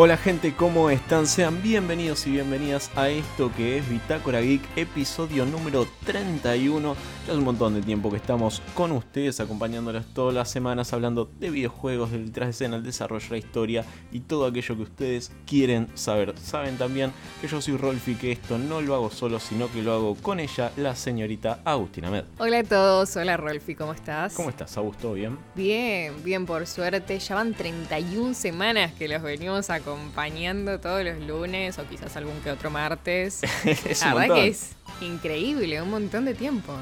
Hola gente, ¿cómo están? Sean bienvenidos y bienvenidas a esto que es Bitácora Geek, episodio número 31. Ya hace un montón de tiempo que estamos con ustedes, acompañándoles todas las semanas, hablando de videojuegos, del detrás de escena, el desarrollo, la historia y todo aquello que ustedes quieren saber. Saben también que yo soy Rolfi, que esto no lo hago solo, sino que lo hago con ella, la señorita Agustina Med. Hola a todos, hola Rolfi, ¿cómo estás? ¿Cómo estás, Augusto? ¿Bien? Bien, bien, por suerte. Ya van 31 semanas que los venimos acompañando todos los lunes o quizás algún que otro martes. es La un verdad montón. que es increíble, un montón de tiempo.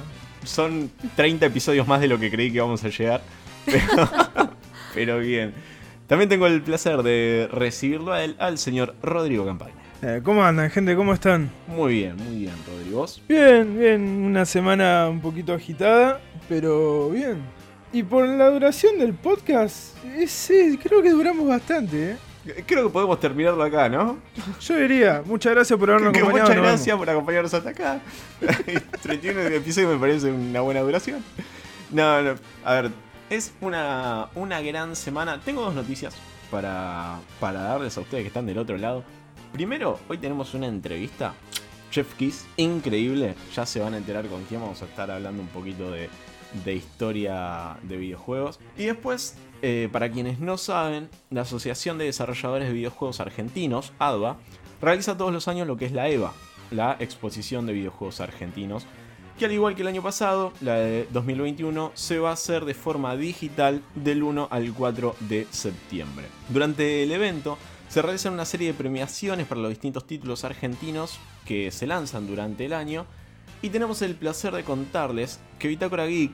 Son 30 episodios más de lo que creí que íbamos a llegar. Pero, pero bien. También tengo el placer de recibirlo a él, al señor Rodrigo Campaña. Eh, ¿Cómo andan, gente? ¿Cómo están? Muy bien, muy bien, Rodrigo. ¿Vos? Bien, bien. Una semana un poquito agitada, pero bien. Y por la duración del podcast, creo que duramos bastante, ¿eh? Creo que podemos terminarlo acá, ¿no? Yo diría, muchas gracias por habernos Que acompañado. muchas gracias por acompañarnos hasta acá. 31 episodios me parece una buena duración. No, no. A ver, es una, una gran semana. Tengo dos noticias para, para darles a ustedes que están del otro lado. Primero, hoy tenemos una entrevista. Chef Kiss, increíble. Ya se van a enterar con quién vamos a estar hablando un poquito de, de historia de videojuegos. Y después, eh, para quienes no saben, la Asociación de Desarrolladores de Videojuegos Argentinos, ADVA, realiza todos los años lo que es la EVA, la Exposición de Videojuegos Argentinos, que al igual que el año pasado, la de 2021, se va a hacer de forma digital del 1 al 4 de septiembre. Durante el evento se realizan una serie de premiaciones para los distintos títulos argentinos que se lanzan durante el año y tenemos el placer de contarles que Bitácora Geek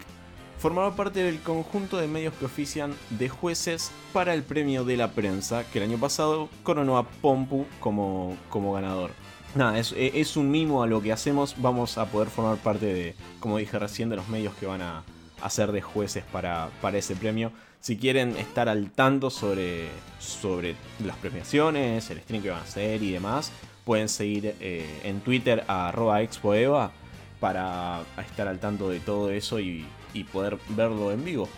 formará parte del conjunto de medios que ofician de jueces para el premio de la prensa, que el año pasado coronó a Pompu como, como ganador. Nada, es, es un mimo a lo que hacemos, vamos a poder formar parte de, como dije recién, de los medios que van a hacer de jueces para, para ese premio. Si quieren estar al tanto sobre, sobre las premiaciones, el stream que van a hacer y demás, pueden seguir eh, en Twitter a arroba expoeva para estar al tanto de todo eso y, poder verlo en vivo.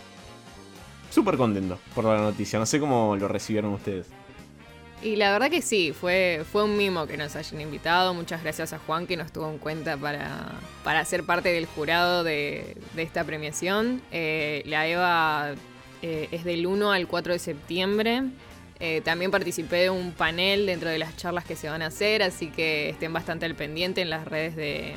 Súper contento por la noticia, no sé cómo lo recibieron ustedes. Y la verdad que sí, fue, fue un mimo que nos hayan invitado. Muchas gracias a Juan que nos tuvo en cuenta para, para ser parte del jurado de, de esta premiación. Eh, la EVA eh, es del 1 al 4 de septiembre. Eh, también participé de un panel dentro de las charlas que se van a hacer, así que estén bastante al pendiente en las redes de,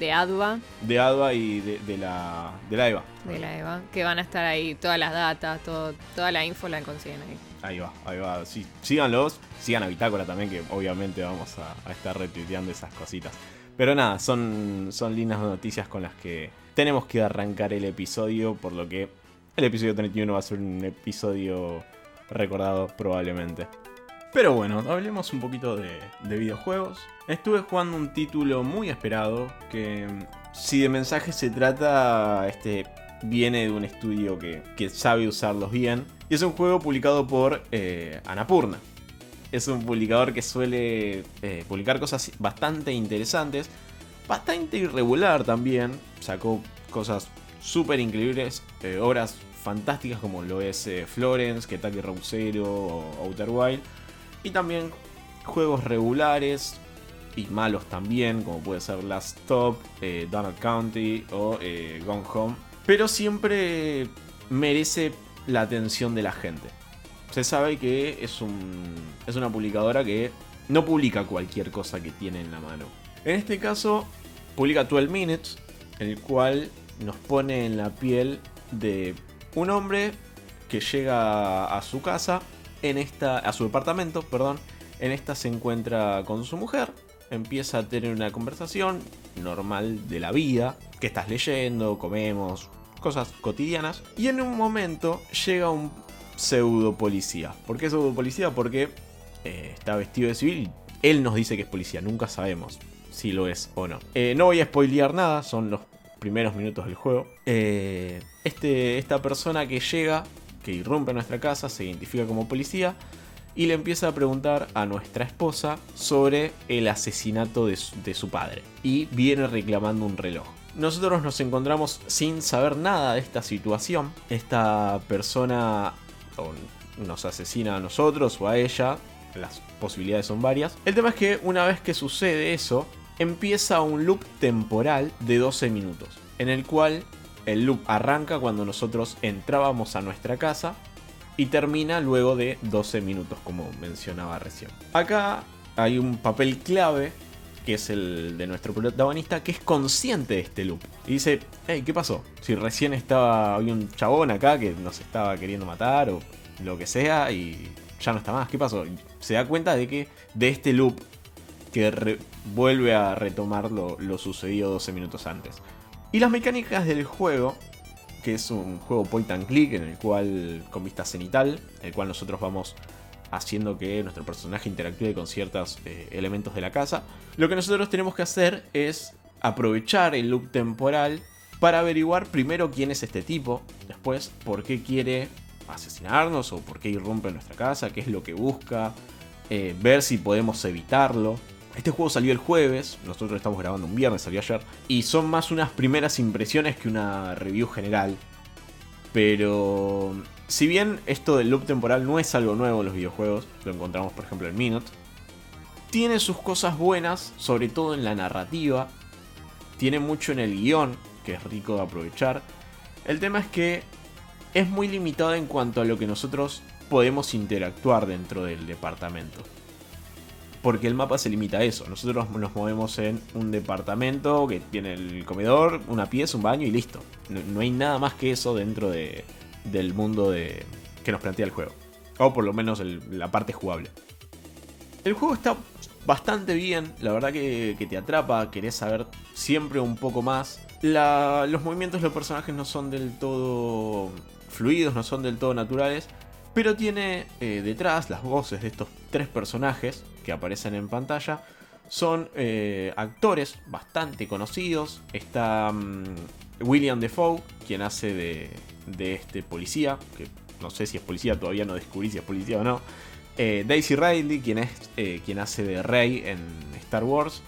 de ADVA, De ADVA y de, de la, de la EVA. de la EVA, que van a estar ahí, todas las datas, todo, toda la info la consiguen ahí. Ahí va, ahí va. Sí, síganlos, sigan a Bitácora también, que obviamente vamos a, a estar retuiteando esas cositas. Pero nada, son, son lindas noticias con las que tenemos que arrancar el episodio, por lo que el episodio 31 va a ser un episodio recordado probablemente. Pero bueno, hablemos un poquito de, de videojuegos. Estuve jugando un título muy esperado, que si de mensajes se trata, este viene de un estudio que, que sabe usarlos bien. Y es un juego publicado por eh, Anapurna. Es un publicador que suele eh, publicar cosas bastante interesantes, bastante irregular también. Sacó cosas súper increíbles, eh, obras fantásticas como lo es Florence, Kentucky Road Zero o Outer Wild. Y también juegos regulares y malos también, como puede ser Last Stop, eh, Donald County o eh, Gone Home. Pero siempre merece la atención de la gente. Se sabe que es, un, es una publicadora que no publica cualquier cosa que tiene en la mano. En este caso, publica 12 Minutes, el cual nos pone en la piel de un hombre que llega a su casa, en esta, a su departamento, perdón. En esta se encuentra con su mujer, empieza a tener una conversación normal de la vida, que estás leyendo, comemos, cosas cotidianas. Y en un momento llega un pseudo policía. ¿Por qué pseudo policía? Porque eh, está vestido de civil. Él nos dice que es policía, nunca sabemos si lo es o no. Eh, no voy a spoilear nada, son los primeros minutos del juego. Eh, este, esta persona que llega, que irrumpe a nuestra casa, se identifica como policía y le empieza a preguntar a nuestra esposa sobre el asesinato de su, de su padre. Y viene reclamando un reloj. Nosotros nos encontramos sin saber nada de esta situación. Esta persona nos asesina a nosotros o a ella las posibilidades son varias. El tema es que una vez que sucede eso, empieza un loop temporal de 12 minutos, en el cual el loop arranca cuando nosotros entrábamos a nuestra casa y termina luego de 12 minutos, como mencionaba recién. Acá hay un papel clave que es el de nuestro protagonista, que es consciente de este loop. Y dice, hey, ¿qué pasó? Si recién estaba, había un chabón acá que nos estaba queriendo matar o lo que sea y ya no está más, ¿qué pasó? Se da cuenta de que de este loop que vuelve a retomar lo, lo sucedido 12 minutos antes. Y las mecánicas del juego, que es un juego point and click en el cual con vista cenital, en el cual nosotros vamos haciendo que nuestro personaje interactúe con ciertos eh, elementos de la casa. Lo que nosotros tenemos que hacer es aprovechar el loop temporal para averiguar primero quién es este tipo, después por qué quiere asesinarnos o por qué irrumpe en nuestra casa, qué es lo que busca, eh, ver si podemos evitarlo. Este juego salió el jueves, nosotros estamos grabando un viernes, salió ayer, y son más unas primeras impresiones que una review general. Pero si bien esto del loop temporal no es algo nuevo en los videojuegos, lo encontramos por ejemplo en Minute, tiene sus cosas buenas, sobre todo en la narrativa, tiene mucho en el guion, que es rico de aprovechar. El tema es que es muy limitado en cuanto a lo que nosotros podemos interactuar dentro del departamento. Porque el mapa se limita a eso. Nosotros nos movemos en un departamento que tiene el comedor, una pieza, un baño y listo. No, hay nada más que eso dentro de, del mundo de, que nos plantea el juego. O por lo menos la parte jugable. El juego está bastante bien, la verdad que, te atrapa, querés saber siempre un poco más. los movimientos de los personajes no son del todo fluidos, no son del todo naturales, pero tiene eh, detrás las voces de estos tres personajes que aparecen en pantalla. Son eh, actores bastante conocidos. Está mm, William Defoe, quien hace de, de este policía, que no sé si es policía, todavía no descubrí si es policía o no. Eh, Daisy Ridley, quien, es, eh, quien hace de Rey en Star Wars.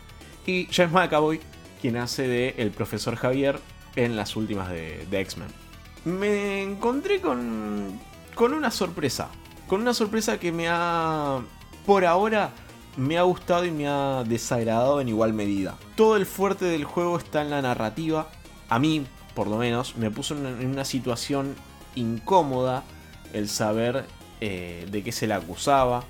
Y James McAvoy, quien hace de el profesor Javier en las últimas de, de X-Men. Me encontré con, con una sorpresa. Con una sorpresa que me ha, por ahora, me ha gustado y me ha desagradado en igual medida. Todo el fuerte del juego está en la narrativa. A mí, por lo menos, me puso en una situación incómoda el saber eh, de qué se la acusaba,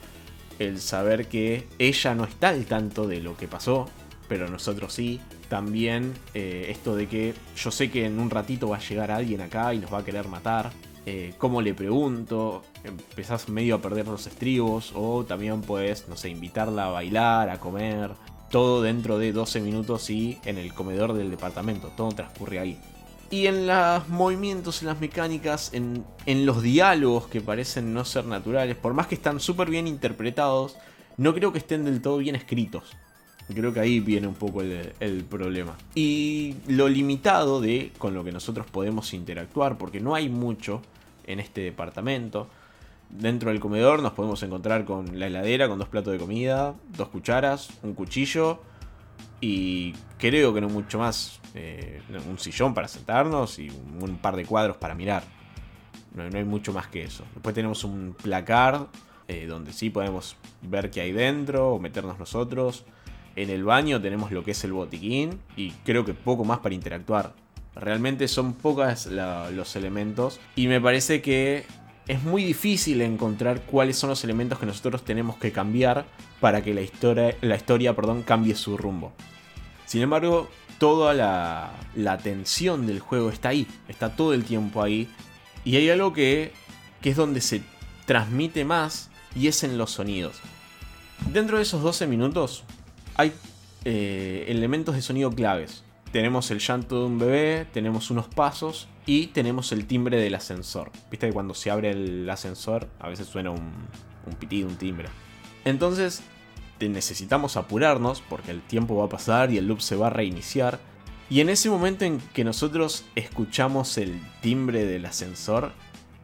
el saber que ella no está al tanto de lo que pasó, pero nosotros sí. También eh, esto de que yo sé que en un ratito va a llegar alguien acá y nos va a querer matar. Eh, ¿Cómo le pregunto? Empezás medio a perder los estribos o también puedes, no sé, invitarla a bailar, a comer. Todo dentro de 12 minutos y en el comedor del departamento. Todo transcurre ahí. Y en los movimientos, en las mecánicas, en, los diálogos que parecen no ser naturales, por más que están súper bien interpretados, no creo que estén del todo bien escritos. Creo que ahí viene un poco el, problema. Y lo limitado de con lo que nosotros podemos interactuar, porque no hay mucho en este departamento. Dentro del comedor nos podemos encontrar con la heladera, con dos platos de comida, dos cucharas, un cuchillo y creo que no mucho más. Eh, un sillón para sentarnos y un, par de cuadros para mirar. No, hay mucho más que eso. Después tenemos un placar eh, donde sí podemos ver qué hay dentro o meternos nosotros. En el baño tenemos lo que es el botiquín y creo que poco más para interactuar. Realmente son pocos los elementos y me parece que es muy difícil encontrar cuáles son los elementos que nosotros tenemos que cambiar para que la historia, la historia perdón, cambie su rumbo. Sin embargo, toda la, la tensión del juego está ahí, está todo el tiempo ahí. Y hay algo que, que es donde se transmite más y es en los sonidos. Dentro de esos 12 minutos hay eh, elementos de sonido claves. Tenemos el llanto de un bebé, tenemos unos pasos y tenemos el timbre del ascensor. Viste que cuando se abre el ascensor a veces suena un, un pitido, un timbre. Entonces necesitamos apurarnos porque el tiempo va a pasar y el loop se va a reiniciar. Y en ese momento en que nosotros escuchamos el timbre del ascensor,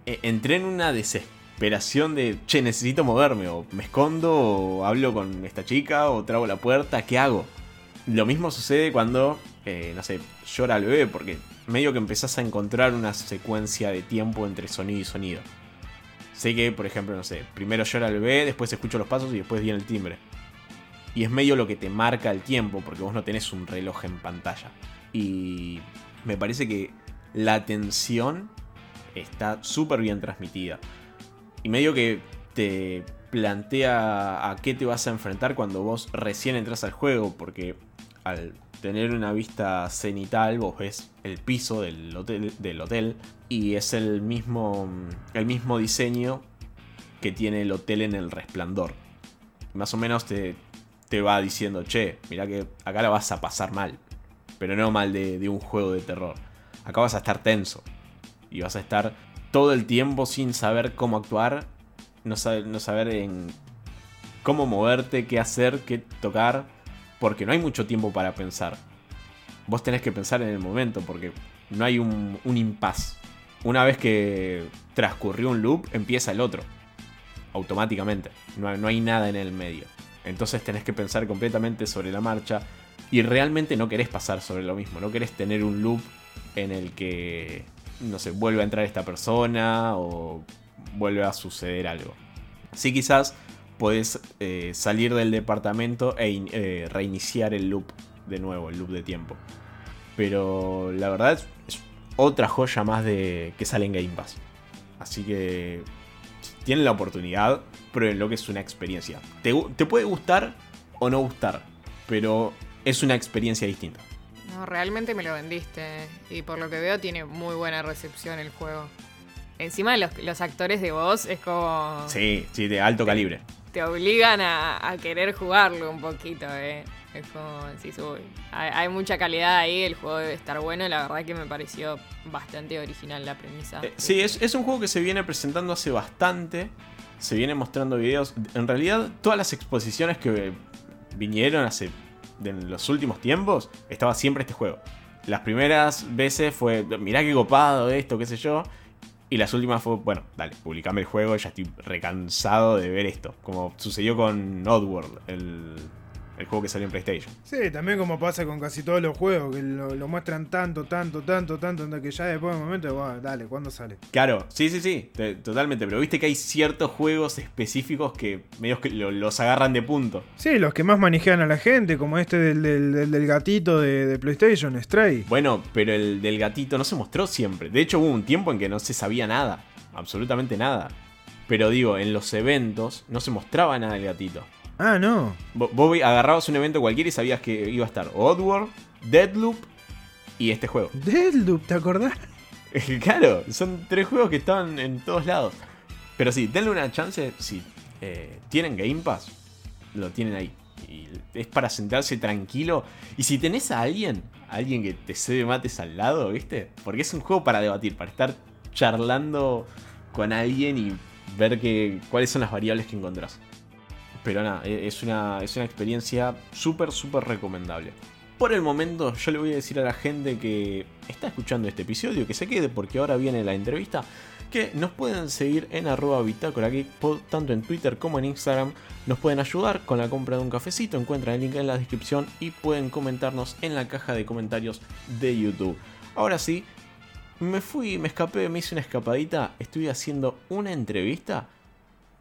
e, entré en una desesperación de, che, necesito moverme, o me escondo, o hablo con esta chica, o trago la puerta, ¿qué hago? Lo mismo sucede cuando, eh, no sé, llora el bebé, porque medio que empezás a encontrar una secuencia de tiempo entre sonido y sonido. sé que, por ejemplo, no sé, primero llora el bebé, después escucho los pasos y después viene el timbre. Y es medio lo que te marca el tiempo, porque vos no tenés un reloj en pantalla. Y me parece que la atención está súper bien transmitida. Y medio que te plantea a qué te vas a enfrentar cuando vos recién entras al juego, porque al tener una vista cenital, vos ves el piso del hotel, del hotel y es el mismo, el mismo diseño que tiene el hotel en el resplandor. Más o menos te, te va diciendo, che, mira que acá la vas a pasar mal, pero no mal de, de un juego de terror. Acá vas a estar tenso y vas a estar todo el tiempo sin saber cómo actuar, no saber, en cómo moverte, qué hacer, qué tocar, porque no hay mucho tiempo para pensar. Vos tenés que pensar en el momento, porque no hay un, un impas. Una vez que transcurrió un loop, empieza el otro. Automáticamente. No, no hay nada en el medio. Entonces tenés que pensar completamente sobre la marcha. Y realmente no querés pasar sobre lo mismo. No querés tener un loop en el que, no sé, vuelve a entrar esta persona o vuelve a suceder algo. Sí, quizás podés eh, salir del departamento e eh, reiniciar el loop de nuevo, el loop de tiempo. Pero la verdad es, otra joya más de que sale en Game Pass. Así que tienen la oportunidad, prueben lo que es una experiencia. Te, te puede gustar o no gustar, pero es una experiencia distinta. No, realmente me lo vendiste. Y por lo que veo tiene muy buena recepción el juego. Encima los, los actores de voz es como... Sí, sí, de alto calibre. Te obligan a, a querer jugarlo un poquito, eh. Es como, sí, hay, hay, mucha calidad ahí, el juego debe estar bueno. La verdad que me pareció bastante original la premisa. Eh, sí, es, es un juego que se viene presentando hace bastante. Se viene mostrando videos. En realidad, todas las exposiciones que vinieron hace en los últimos tiempos, estaba siempre este juego. Las primeras veces fue, mirá qué copado esto, qué sé yo. Y las últimas fue, bueno, dale, publicame el juego, ya estoy recansado de ver esto. Como sucedió con Oddworld, el, el juego que salió en PlayStation. Sí, también como pasa con casi todos los juegos, que lo, lo muestran tanto, tanto, tanto, tanto, que ya después de un momento, bueno, dale, ¿cuándo sale? Claro, sí, sí, sí, te, totalmente. Pero viste que hay ciertos juegos específicos que medios que lo, los agarran de punto. Sí, los que más manejan a la gente, como este del, del, del, del gatito de, de, PlayStation, Stray. Bueno, pero el del gatito no se mostró siempre. De hecho, hubo un tiempo en que no se sabía nada. Absolutamente nada. Pero digo, en los eventos no se mostraba nada del gatito. Ah, no. Vos agarrabas un evento cualquiera y sabías que iba a estar Oddworld, Deadloop y este juego. Deadloop, ¿te acordás? claro, son tres juegos que estaban en todos lados. Pero sí, denle una chance. Si eh, tienen Game Pass, lo tienen ahí. Y es para sentarse tranquilo. Y si tenés a alguien, a alguien que te cede mates al lado, ¿viste? Porque es un juego para debatir, para estar charlando con alguien y ver que, cuáles son las variables que encontrás. Pero nada, es una, es una experiencia súper, súper recomendable. Por el momento, yo le voy a decir a la gente que está escuchando este episodio que se quede porque ahora viene la entrevista. Que nos pueden seguir en arroba bitácora tanto en Twitter como en Instagram. Nos pueden ayudar con la compra de un cafecito. Encuentran el link en la descripción y pueden comentarnos en la caja de comentarios de YouTube. Ahora sí, me fui, me escapé, me hice una escapadita. Estoy haciendo una entrevista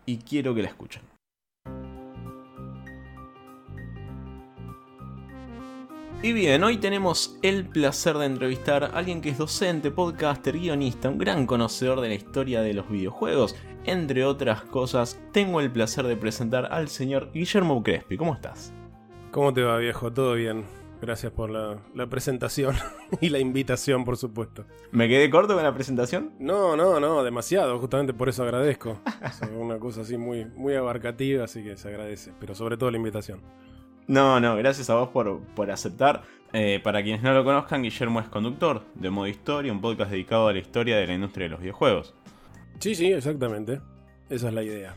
y quiero que la escuchen. Y bien, hoy tenemos el placer de entrevistar a alguien que es docente, podcaster, guionista, un gran conocedor de la historia de los videojuegos. Entre otras cosas, tengo el placer de presentar al señor Guillermo Crespi. ¿Cómo estás? ¿Cómo te va, viejo? ¿Todo bien? Gracias por la, la, presentación y la invitación, por supuesto. ¿Me quedé corto con la presentación? No, no, no, demasiado. Justamente por eso agradezco. Es una cosa así muy, muy abarcativa, así que se agradece. Pero sobre todo la invitación. No, no, gracias a vos por, por aceptar. Eh, para quienes no lo conozcan, Guillermo es conductor de Modo Historia, un podcast dedicado a la historia de la industria de los videojuegos. Sí, sí, exactamente. Esa es la idea.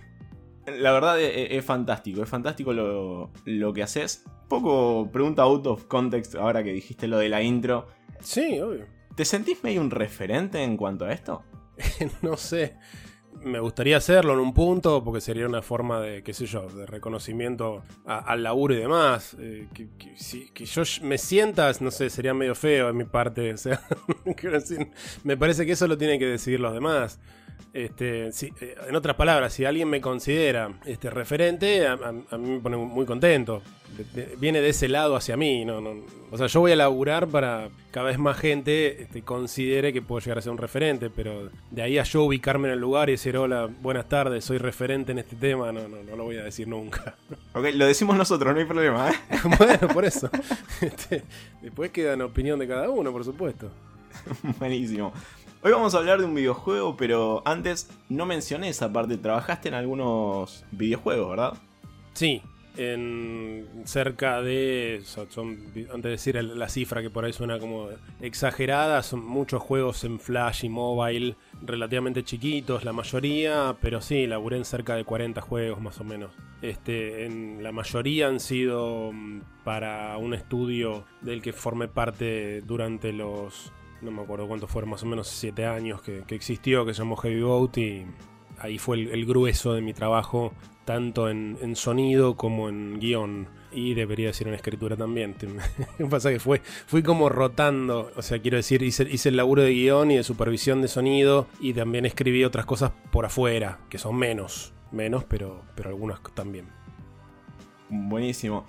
La verdad es, es fantástico, es fantástico lo, lo, que haces. Poco pregunta out of context ahora que dijiste lo de la intro. Sí, obvio. ¿Te sentís medio un referente en cuanto a esto? no sé me gustaría hacerlo en un punto porque sería una forma de, qué sé yo, de reconocimiento a, al laburo y demás. Eh, que, yo me sientas, no sé, sería medio feo en mi parte. O sea, me parece que eso lo tienen que decidir los demás. Este, eh, en otras palabras, si alguien me considera este referente, a, a- a mí me pone muy contento. De- de- viene de ese lado hacia mí. No, no- o sea, yo voy a laburar para cada vez más gente este, considere que puedo llegar a ser un referente, pero de ahí a yo ubicarme en el lugar y decir, hola, buenas tardes, soy referente en este tema, no, no, no lo voy a decir nunca. Ok, lo decimos nosotros, no hay problema, ¿eh? bueno, por eso. Este, después queda en opinión de cada uno, por supuesto. Buenísimo. Hoy vamos a hablar de un videojuego, pero antes no mencioné esa parte. Trabajaste en algunos videojuegos, ¿verdad? Sí, en cerca de. son- antes de decir la cifra que por ahí suena como exagerada, son muchos juegos en Flash y mobile relativamente chiquitos, la mayoría, pero sí, laburé en cerca de 40 juegos más o menos. Este, en la mayoría han sido mm, para un estudio del que formé parte durante los. No me acuerdo cuántos fueron, más o menos 7 años que, que existió, que se llamó Heavy Boat y ahí fue el, grueso de mi trabajo, tanto en, sonido como en guion. Y debería decir en escritura también. Pasa que fue, fui como rotando. O sea, quiero decir, hice, hice el laburo de guion y de supervisión de sonido. Y también escribí otras cosas por afuera, que son menos. Menos, pero, pero algunas también. Buenísimo.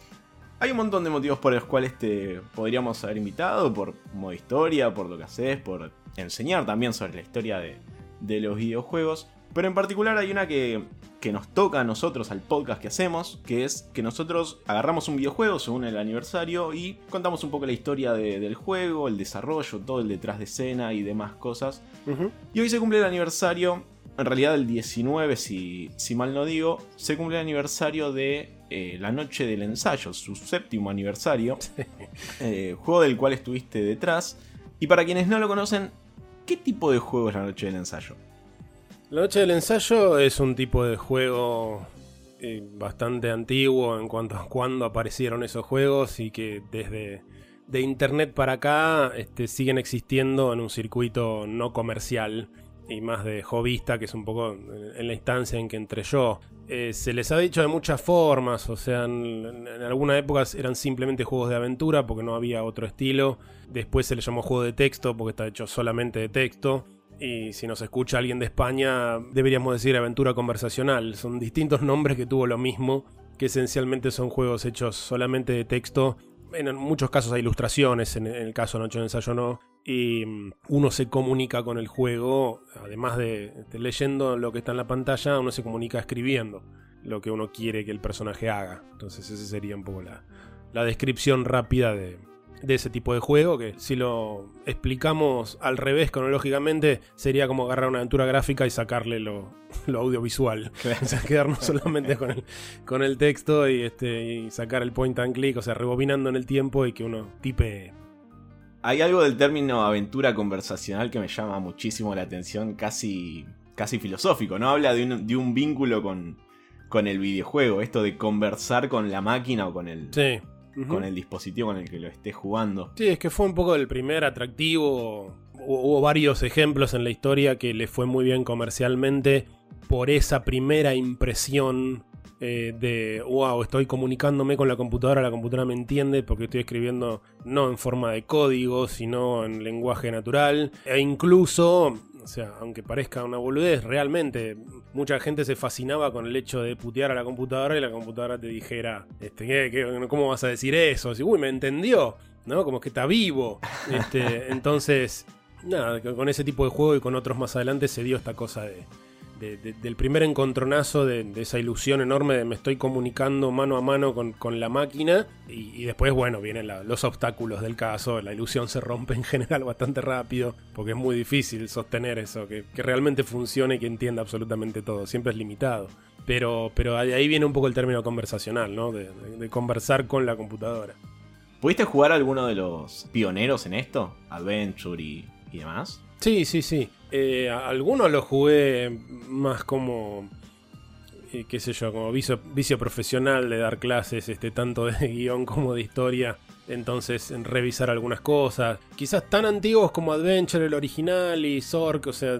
Hay un montón de motivos por los cuales te podríamos haber invitado, por modo historia, por lo que haces, por enseñar también sobre la historia de, de los videojuegos. Pero en particular hay una que, que nos toca a nosotros, al podcast que hacemos, que es que nosotros agarramos un videojuego según el aniversario y contamos un poco la historia de- del juego, el desarrollo, todo el detrás de escena y demás cosas. Y hoy se cumple el aniversario, en realidad el 19 si, si mal no digo, se cumple el aniversario de eh, La Noche del Ensayo, su séptimo aniversario, eh, juego del cual estuviste detrás. Y para quienes no lo conocen, ¿qué tipo de juego es La Noche del Ensayo? La noche del ensayo es un tipo de juego eh, bastante antiguo en cuanto a cuándo aparecieron esos juegos y que desde de internet para acá este, siguen existiendo en un circuito no comercial y más de hobbyista, que es un poco en en la instancia en que entré yo. Eh, se les ha dicho de muchas formas, o sea, en, en- en alguna época eran simplemente juegos de aventura porque no había otro estilo. Después se le llamó juego de texto porque está hecho solamente de texto. Y si nos escucha alguien de España, deberíamos decir aventura conversacional. Son distintos nombres que tuvo lo mismo, que esencialmente son juegos hechos solamente de texto. En muchos casos hay ilustraciones, en el caso Noche de Ensayo no. Y mm, uno se comunica con el juego, además de, de leyendo lo que está en la pantalla, uno se comunica escribiendo lo que uno quiere que el personaje haga. Entonces esa sería un poco la, la descripción rápida de, de ese tipo de juego, que si lo explicamos al revés cronológicamente, sería como agarrar una aventura gráfica y sacarle lo, lo audiovisual. O sea, quedarnos solamente con el, con el texto y, este, y sacar el point and click, o sea, rebobinando en el tiempo y que uno tipe. Hay algo del término aventura conversacional que me llama muchísimo la atención, casi, casi filosófico, ¿no? Habla de un, de un vínculo con, con el videojuego, esto de conversar con la máquina o con el, Sí. Con el dispositivo con el que lo estés jugando. Sí, es que fue un poco el primer atractivo. Hu- Hubo varios ejemplos en la historia que le fue muy bien comercialmente por esa primera impresión eh, de, wow, estoy comunicándome con la computadora, la computadora me entiende porque estoy escribiendo no en forma de código, sino en lenguaje natural. E incluso, o sea, aunque parezca una boludez, realmente mucha gente se fascinaba con el hecho de putear a la computadora y la computadora te dijera, este, ¿qué- qué- ¿cómo vas a decir eso? Si, uy, me entendió, ¿no? Como que está vivo. Este, entonces, nada, con ese tipo de juego y con otros más adelante se dio esta cosa de, de- de- del primer encontronazo de, de esa ilusión enorme de me estoy comunicando mano a mano con, con la máquina y, y después, bueno, vienen la- los obstáculos del caso, la ilusión se rompe en general bastante rápido porque es muy difícil sostener eso, que, que realmente funcione y que entienda absolutamente todo, siempre es limitado. Pero, pero de ahí viene un poco el término conversacional, ¿no? De, conversar con la computadora. ¿Pudiste jugar a alguno de los pioneros en esto? Adventure y, y demás. Sí, sí, sí. Eh, algunos los jugué más como, eh, qué sé yo, como vicio, vicio profesional de dar clases, este, tanto de guion como de historia. Entonces, en revisar algunas cosas. Quizás tan antiguos como Adventure, el original, y Zork, o sea,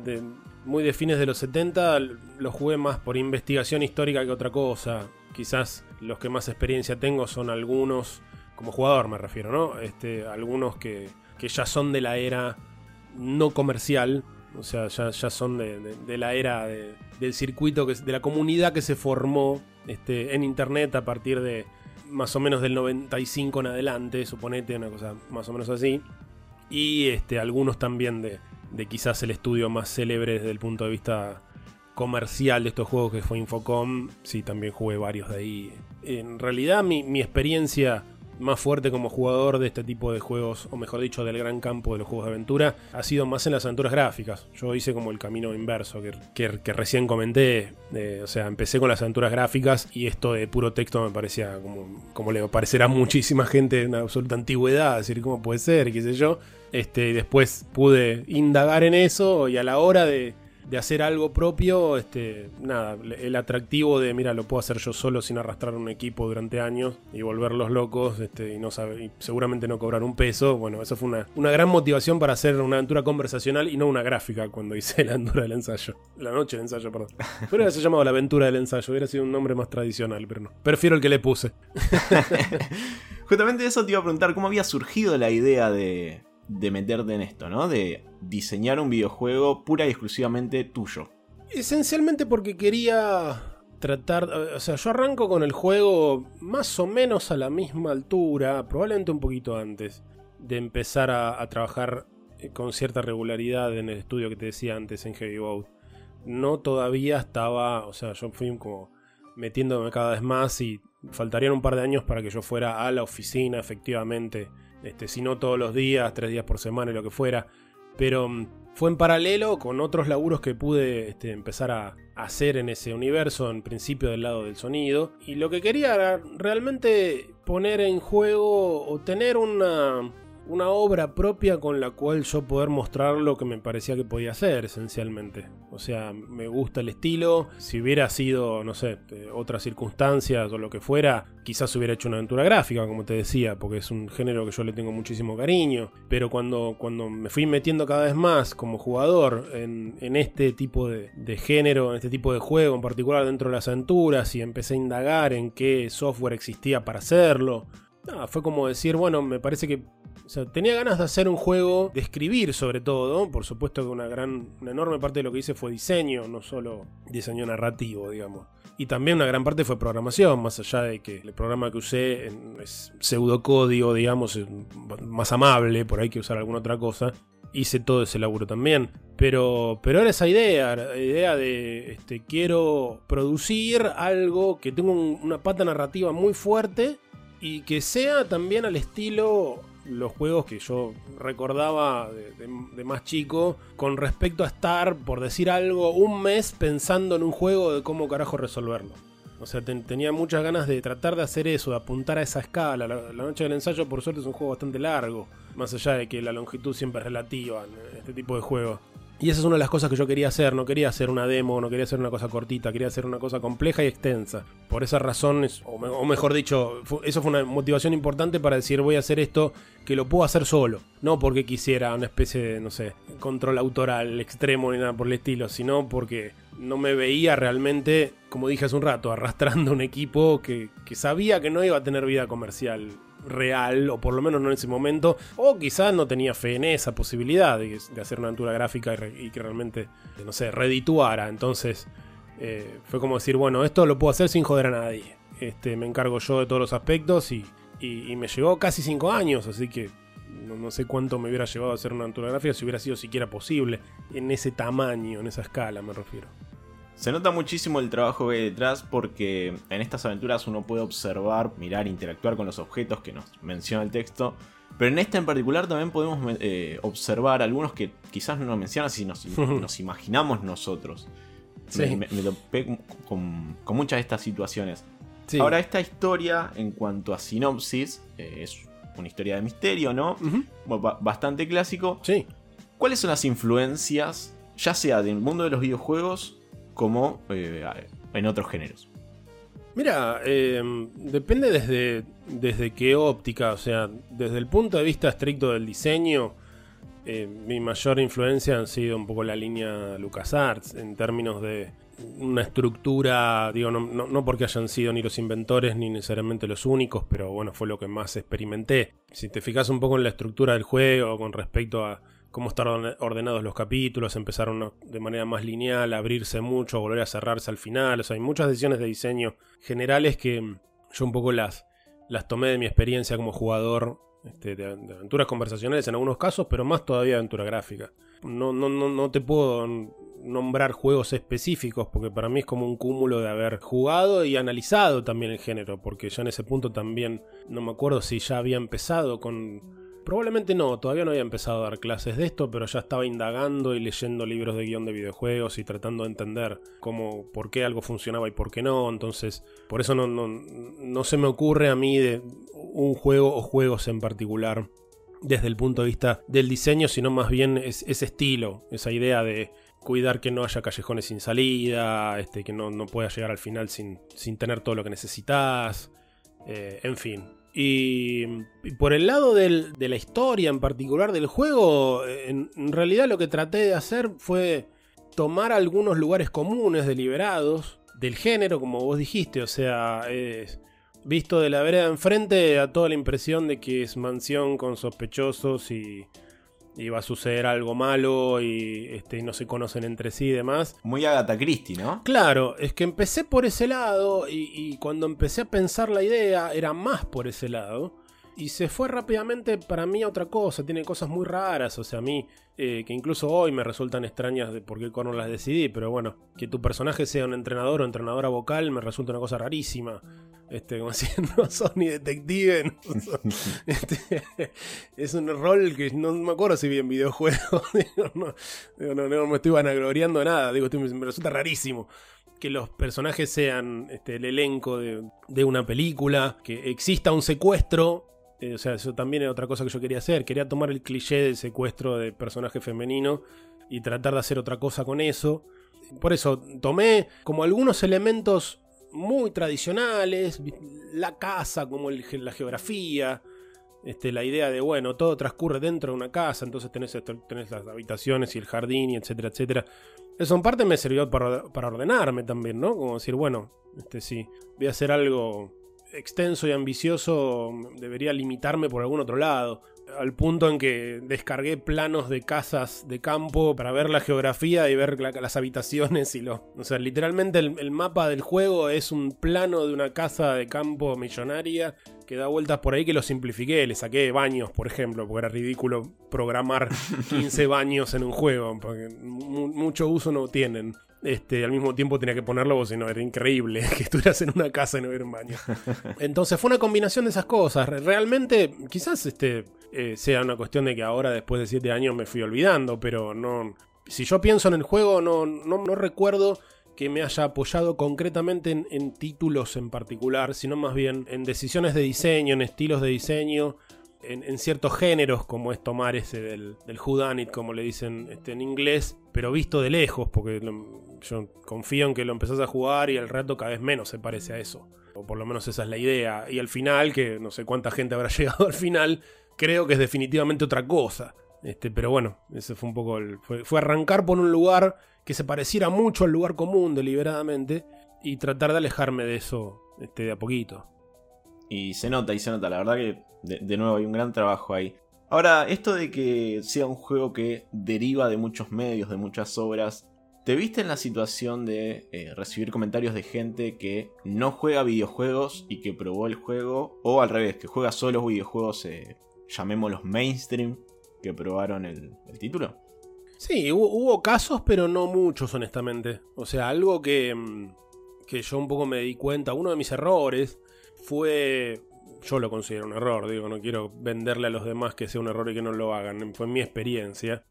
muy de fines de los 70, l- los jugué más por investigación histórica que otra cosa. Quizás los que más experiencia tengo son algunos, como jugador me refiero, ¿no? Este, algunos que, que ya son de la era no comercial O sea, ya, ya son de, de- la era de- del circuito, que, de la comunidad que se formó este, en internet a partir de más o menos del 95 en adelante, suponete, una cosa más o menos así. Y este, algunos también de, de quizás el estudio más célebre desde el punto de vista comercial de estos juegos que fue Infocom. Sí, también jugué varios de ahí. En realidad mi, mi experiencia más fuerte como jugador de este tipo de juegos, o mejor dicho, del gran campo de los juegos de aventura, ha sido más en las aventuras gráficas. Yo hice como el camino inverso que, recién comenté. Eh, o sea, empecé con las aventuras gráficas y esto de puro texto me parecía como, como le parecerá a muchísima gente una absoluta antigüedad, decir cómo puede ser, qué sé yo. Este, después pude indagar en eso y a la hora de, de hacer algo propio, este, nada, el atractivo de, mira, lo puedo hacer yo solo sin arrastrar un equipo durante años y volverlos locos este, y, no saber, y seguramente no cobrar un peso. Bueno, eso fue una, una gran motivación para hacer una aventura conversacional y no una gráfica cuando hice la aventura del ensayo. La noche del ensayo, perdón. Pero se llamado la aventura del ensayo, hubiera sido un nombre más tradicional, pero no. Prefiero el que le puse. Justamente eso te iba a preguntar, ¿cómo había surgido la idea de, de meterte en esto, ¿no? De diseñar un videojuego pura y exclusivamente tuyo. Esencialmente porque quería tratar, o sea, yo arranco con el juego más o menos a la misma altura, probablemente un poquito antes de empezar a, a trabajar eh, con cierta regularidad en el estudio que te decía antes en Heavy Boat. No todavía estaba, o sea, yo fui como metiéndome cada vez más y faltarían un par de años para que yo fuera a la oficina efectivamente, este, si no todos los días, tres días por semana y lo que fuera, pero mm, fue en paralelo con otros laburos que pude este, empezar a hacer en ese universo, en principio del lado del sonido. Y lo que quería era realmente poner en juego o tener una, una obra propia con la cual yo poder mostrar lo que me parecía que podía hacer, esencialmente. O sea, me gusta el estilo. Si hubiera sido, no sé, eh, otras circunstancias o lo que fuera, quizás hubiera hecho una aventura gráfica, como te decía, porque es un género que yo le tengo muchísimo cariño. Pero cuando, cuando me fui metiendo cada vez más como jugador en, en este tipo de, de género, en este tipo de juego, en particular dentro de las aventuras, y empecé a indagar en qué software existía para hacerlo, nada, fue como decir, bueno, me parece que tenía ganas de hacer un juego, de escribir sobre todo. Por supuesto que una gran, una enorme parte de lo que hice fue diseño, no solo diseño narrativo, digamos. Y también una gran parte fue programación, más allá de que el programa que usé es pseudocódigo, digamos, más amable, por ahí que usar alguna otra cosa. Hice todo ese laburo también. Pero, pero era esa idea, la idea de este, quiero producir algo que tenga un- una pata narrativa muy fuerte y que sea también al estilo los juegos que yo recordaba de, de- más chico con respecto a estar, por decir algo, un mes pensando en un juego de cómo carajo resolverlo. O sea, ten- tenía muchas ganas de tratar de hacer eso, de apuntar a esa escala. La, la noche del ensayo, por suerte, es un juego bastante largo. Más allá de que la longitud siempre es relativa en este tipo de juegos. Y esa es una de las cosas que yo quería hacer. No quería hacer una demo, no quería hacer una cosa cortita, quería hacer una cosa compleja y extensa. Por esa razón, o, me- o mejor dicho, eso fue una motivación importante para decir voy a hacer esto que lo puedo hacer solo. No porque quisiera una especie de, no sé, control autoral extremo ni nada por el estilo, sino porque no me veía realmente, como dije hace un rato, arrastrando un equipo que, que sabía que no iba a tener vida comercial real, o por lo menos no en ese momento, o quizás no tenía fe en esa posibilidad de, de hacer una aventura gráfica y, re- y que realmente, no sé, redituara. Entonces, eh, fue como decir, bueno, esto lo puedo hacer sin joder a nadie. Este, me encargo yo de todos los aspectos y, y- me llevó casi 5 años, así que no, no sé cuánto me hubiera llevado a hacer una aventura gráfica si hubiera sido siquiera posible, en ese tamaño, en esa escala me refiero. Se nota muchísimo el trabajo que hay detrás porque en estas aventuras uno puede observar, mirar, interactuar con los objetos que nos menciona el texto. Pero en esta en particular también podemos eh, observar algunos que quizás no nos mencionan si nos, nos imaginamos nosotros. Sí. Me, me- me topé con, con muchas de estas situaciones. Sí. Ahora, esta historia, en cuanto a sinopsis, eh, es una historia de misterio, ¿no? Bastante clásico. Sí. ¿Cuáles son las influencias, ya sea del mundo de los videojuegos como eh, en otros géneros? Mira, eh, depende desde, desde qué óptica, o sea, desde el punto de vista estricto del diseño, eh, mi mayor influencia han sido un poco la línea LucasArts en términos de una estructura, digo, no, no- no porque hayan sido ni los inventores ni necesariamente los únicos, pero bueno, fue lo que más experimenté. Si te fijas un poco en la estructura del juego con respecto a cómo están ordenados los capítulos, empezaron de manera más lineal, abrirse mucho, volver a cerrarse al final. O sea, hay muchas decisiones de diseño generales que mm, yo un poco las, las tomé de mi experiencia como jugador este, de, aventuras conversacionales en algunos casos, pero más todavía aventura gráfica. No, no, no, no te puedo nombrar juegos específicos, porque para mí es como un cúmulo de haber jugado y analizado también el género, porque ya en ese punto también no me acuerdo si ya había empezado con Probablemente no, todavía no había empezado a dar clases de esto, pero ya estaba indagando y leyendo libros de guion de videojuegos y tratando de entender cómo, por qué algo funcionaba y por qué no. Entonces, por eso no, no, se me ocurre a mí de un juego o juegos en particular desde el punto de vista del diseño, sino más bien ese estilo, esa idea de cuidar que no haya callejones sin salida, este, que no, no puedas llegar al final sin, sin tener todo lo que necesitas, eh, en fin, y, por el lado de la historia en particular del juego, en, realidad lo que traté de hacer fue tomar algunos lugares comunes deliberados del género, como vos dijiste, o sea, visto de la vereda enfrente a toda la impresión de que es mansión con sospechosos y, y va a suceder algo malo y, este, no se conocen entre sí y demás. Muy Agatha Christie, ¿no? Claro, es que empecé por ese lado y, cuando empecé a pensar la idea era más por ese lado. Y se fue rápidamente para mí a otra cosa, tiene cosas muy raras, o sea, a mí, eh, que incluso hoy me resultan extrañas de por qué no las decidí, pero bueno, que tu personaje sea un entrenador o entrenadora vocal me resulta una cosa rarísima. Este, como si no sos ni detective. Este, es un rol que no me acuerdo si vi en videojuegos. no, no, me estoy vanagloriando de nada. Digo, me resulta rarísimo que los personajes sean este, el elenco de, una película, que exista un secuestro. Eh, o sea, eso también es otra cosa que yo quería hacer. Quería tomar el cliché del secuestro de personaje femenino y tratar de hacer otra cosa con eso. Por eso tomé como algunos elementos muy tradicionales, la casa como la geografía, este, la idea de, bueno, todo transcurre dentro de una casa, entonces tenés, tenés las habitaciones y el jardín y etcétera, etcétera. Eso en parte me sirvió para, ordenarme también, ¿no? Como decir, bueno, este sí, voy a hacer algo extenso y ambicioso, debería limitarme por algún otro lado al punto en que descargué planos de casas de campo para ver la geografía y ver las habitaciones y lo. O sea, literalmente el, mapa del juego es un plano de una casa de campo millonaria que da vueltas por ahí que lo simplifiqué. Le saqué baños, por ejemplo, porque era ridículo programar 15 baños en un juego, porque mucho uso no tienen. Este, al mismo tiempo tenía que ponerlo porque si no era increíble que estuvieras en una casa y no hubiera un baño. Entonces fue una combinación de esas cosas. Realmente, quizás este, eh, sea una cuestión de que ahora, después de 7 años, me fui olvidando, pero no. Si yo pienso en el juego, no, no, no recuerdo que me haya apoyado concretamente en, títulos en particular, sino más bien en decisiones de diseño, en estilos de diseño, en, ciertos géneros, como es tomar ese del, del Whodunit, como le dicen este, en inglés, pero visto de lejos, porque yo confío en que lo empezás a jugar y el rato cada vez menos se parece a eso. O por lo menos esa es la idea. Y al final, que no sé cuánta gente habrá llegado al final, creo que es definitivamente otra cosa. Este, pero bueno, ese fue un poco el, fue, arrancar por un lugar que se pareciera mucho al lugar común deliberadamente y tratar de alejarme de eso este, de a poquito. Y se nota, y se nota, la verdad que de nuevo hay un gran trabajo ahí. Ahora, esto de que sea un juego que deriva de muchos medios, de muchas obras, ¿te viste en la situación de eh, recibir comentarios de gente que no juega videojuegos y que probó el juego? O al revés, que juega solo videojuegos, eh, llamémoslos mainstream, que probaron el, título? Sí, hubo, casos, pero no muchos, honestamente. O sea, algo que, mm, que yo un poco me di cuenta, uno de mis errores fue yo lo considero un error, digo, no quiero venderle a los demás que sea un error y que no lo hagan, fue mi experiencia,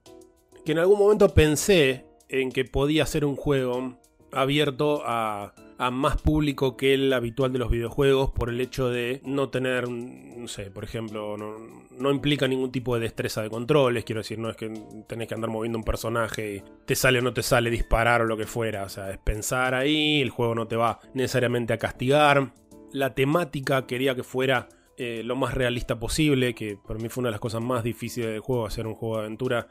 que en algún momento pensé en que podía ser un juego abierto a, más público que el habitual de los videojuegos por el hecho de no tener, no sé, por ejemplo, no, no, implica ningún tipo de destreza de controles, quiero decir, no es que tenés que andar moviendo un personaje y te sale o no te sale disparar o lo que fuera, o sea, es pensar ahí, el juego no te va necesariamente a castigar, la temática quería que fuera eh, lo más realista posible, que para mí fue una de las cosas más difíciles del juego, hacer un juego de aventura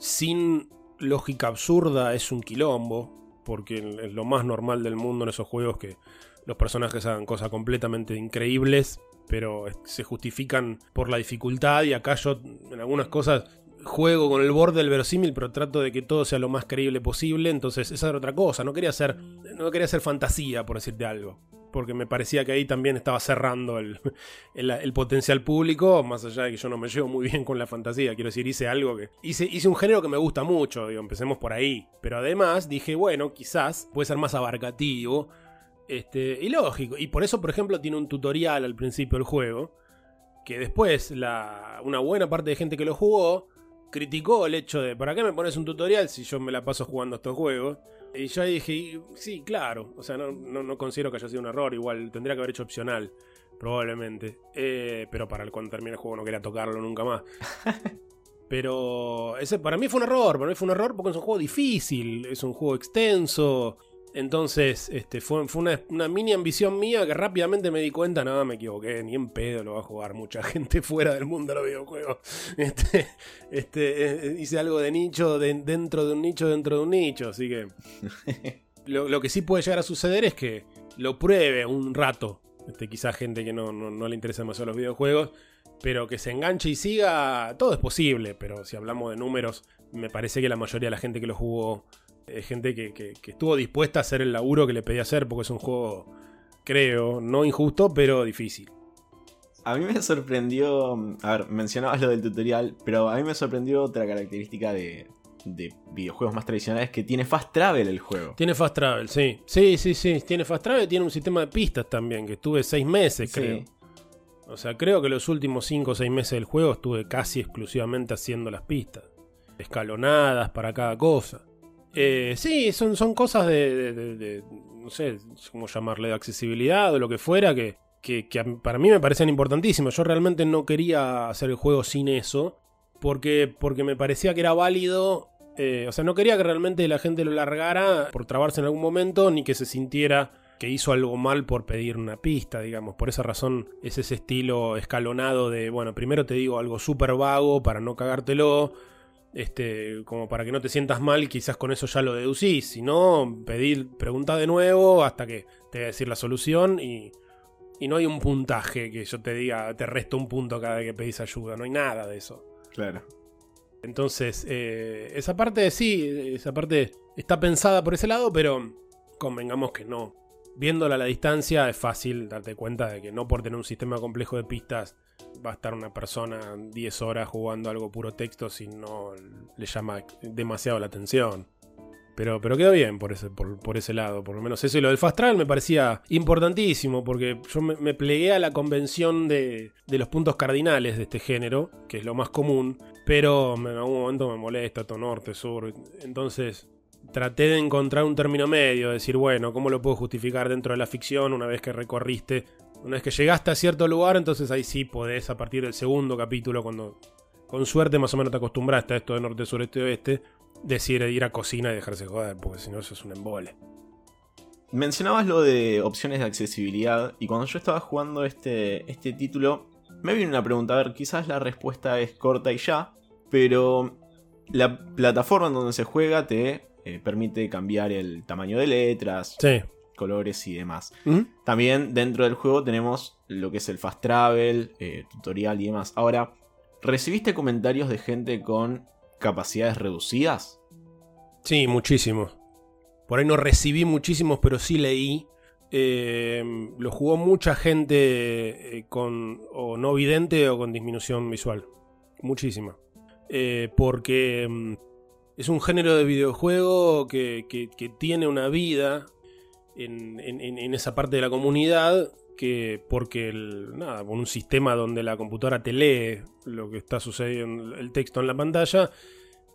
sin lógica absurda es un quilombo, porque es lo más normal del mundo en esos juegos que los personajes hagan cosas completamente increíbles, pero se justifican por la dificultad y acá yo en algunas cosas juego con el borde del verosímil, pero trato de que todo sea lo más creíble posible. Entonces, esa era otra cosa. No quería hacer, no quería hacer fantasía, por decirte algo. Porque me parecía que ahí también estaba cerrando el, el, potencial público, más allá de que yo no me llevo muy bien con la fantasía. Quiero decir, hice algo que. Hice, hice un género que me gusta mucho, digo, empecemos por ahí. Pero además dije, bueno, quizás puede ser más abarcativo. Este, y lógico. Y por eso, por ejemplo, tiene un tutorial al principio del juego. Que después la, una buena parte de gente que lo jugó criticó el hecho de, ¿para qué me pones un tutorial si yo me la paso jugando estos juegos? Y yo ahí dije, sí, claro, o sea, no, no, considero que haya sido un error, igual tendría que haber hecho opcional, probablemente. Eh, pero para cuando termine el juego no quería tocarlo nunca más. Pero ese para mí fue un error, para mí fue un error porque es un juego difícil, es un juego extenso, entonces, este, fue, una, mini ambición mía que rápidamente me di cuenta, no, me equivoqué, ni en pedo lo va a jugar mucha gente fuera del mundo de los videojuegos. Este, este, eh, hice algo de nicho dentro de un nicho dentro de un nicho, así que... Lo, que sí puede llegar a suceder es que lo pruebe un rato. Este, quizá gente que no, no, no le interesa demasiado los videojuegos, pero que se enganche y siga, todo es posible, pero si hablamos de números, me parece que la mayoría de la gente que lo jugó es gente que, estuvo dispuesta a hacer el laburo que le pedí hacer porque es un juego, creo, no injusto, pero difícil. A mí me sorprendió, a ver, mencionabas lo del tutorial, pero a mí me sorprendió otra característica de, videojuegos más tradicionales que tiene fast travel el juego. Tiene fast travel, sí. Sí, sí, sí. Tiene fast travel, tiene un sistema de pistas también, que estuve seis meses, creo. O sea, creo que los últimos cinco o seis meses del juego estuve casi exclusivamente haciendo las pistas. Escalonadas para cada cosa. Eh, sí, son, son cosas de, no sé cómo llamarle, de accesibilidad o lo que fuera, que, que, para mí me parecen importantísimos. Yo realmente no quería hacer el juego sin eso, porque, porque me parecía que era válido. Eh, o sea, no quería que realmente la gente lo largara por trabarse en algún momento, ni que se sintiera que hizo algo mal por pedir una pista, digamos. Por esa razón es ese estilo escalonado de, bueno, primero te digo algo súper vago para no cagártelo, este, como para que no te sientas mal, quizás con eso ya lo deducís. Si no, pedir, pregunta de nuevo hasta que te voy a decir la solución y, y no hay un puntaje que yo te diga, te resto un punto cada vez que pedís ayuda, no hay nada de eso. Claro. Entonces, eh, esa parte sí, esa parte está pensada por ese lado, pero convengamos que no. Viéndola a la distancia es fácil darte cuenta de que no por tener un sistema complejo de pistas va a estar una persona 10 horas jugando algo puro texto si no le llama demasiado la atención. Pero, pero quedó bien por ese, por, ese lado, por lo menos eso. Y lo del Fast me parecía importantísimo, porque yo me, plegué a la convención de, de, los puntos cardinales de este género, que es lo más común, pero en algún momento me molesta todo norte, sur. Entonces traté de encontrar un término medio, decir, bueno, ¿cómo lo puedo justificar dentro de la ficción una vez que recorriste una vez que llegaste a cierto lugar, entonces ahí sí podés, a partir del segundo capítulo, cuando con suerte más o menos te acostumbraste a esto de norte, sur, este, oeste, decir ir a cocina y dejarse joder, porque si no eso es un embole. Mencionabas lo de opciones de accesibilidad, y cuando yo estaba jugando este, este título, me vino una pregunta, a ver, quizás la respuesta es corta y ya, pero la plataforma en donde se juega te eh, permite cambiar el tamaño de letras. Sí colores y demás. También dentro del juego tenemos lo que es el fast travel, eh, tutorial y demás. Ahora, ¿recibiste comentarios de gente con capacidades reducidas? Sí, muchísimos. Por ahí no recibí muchísimos, pero sí leí. Eh, lo jugó mucha gente eh, con o no vidente o con disminución visual. Muchísima. porque mm, es un género de videojuego que, que tiene una vida en, esa parte de la comunidad que porque el, nada, con un sistema donde la computadora te lee lo que está sucediendo, el texto en la pantalla,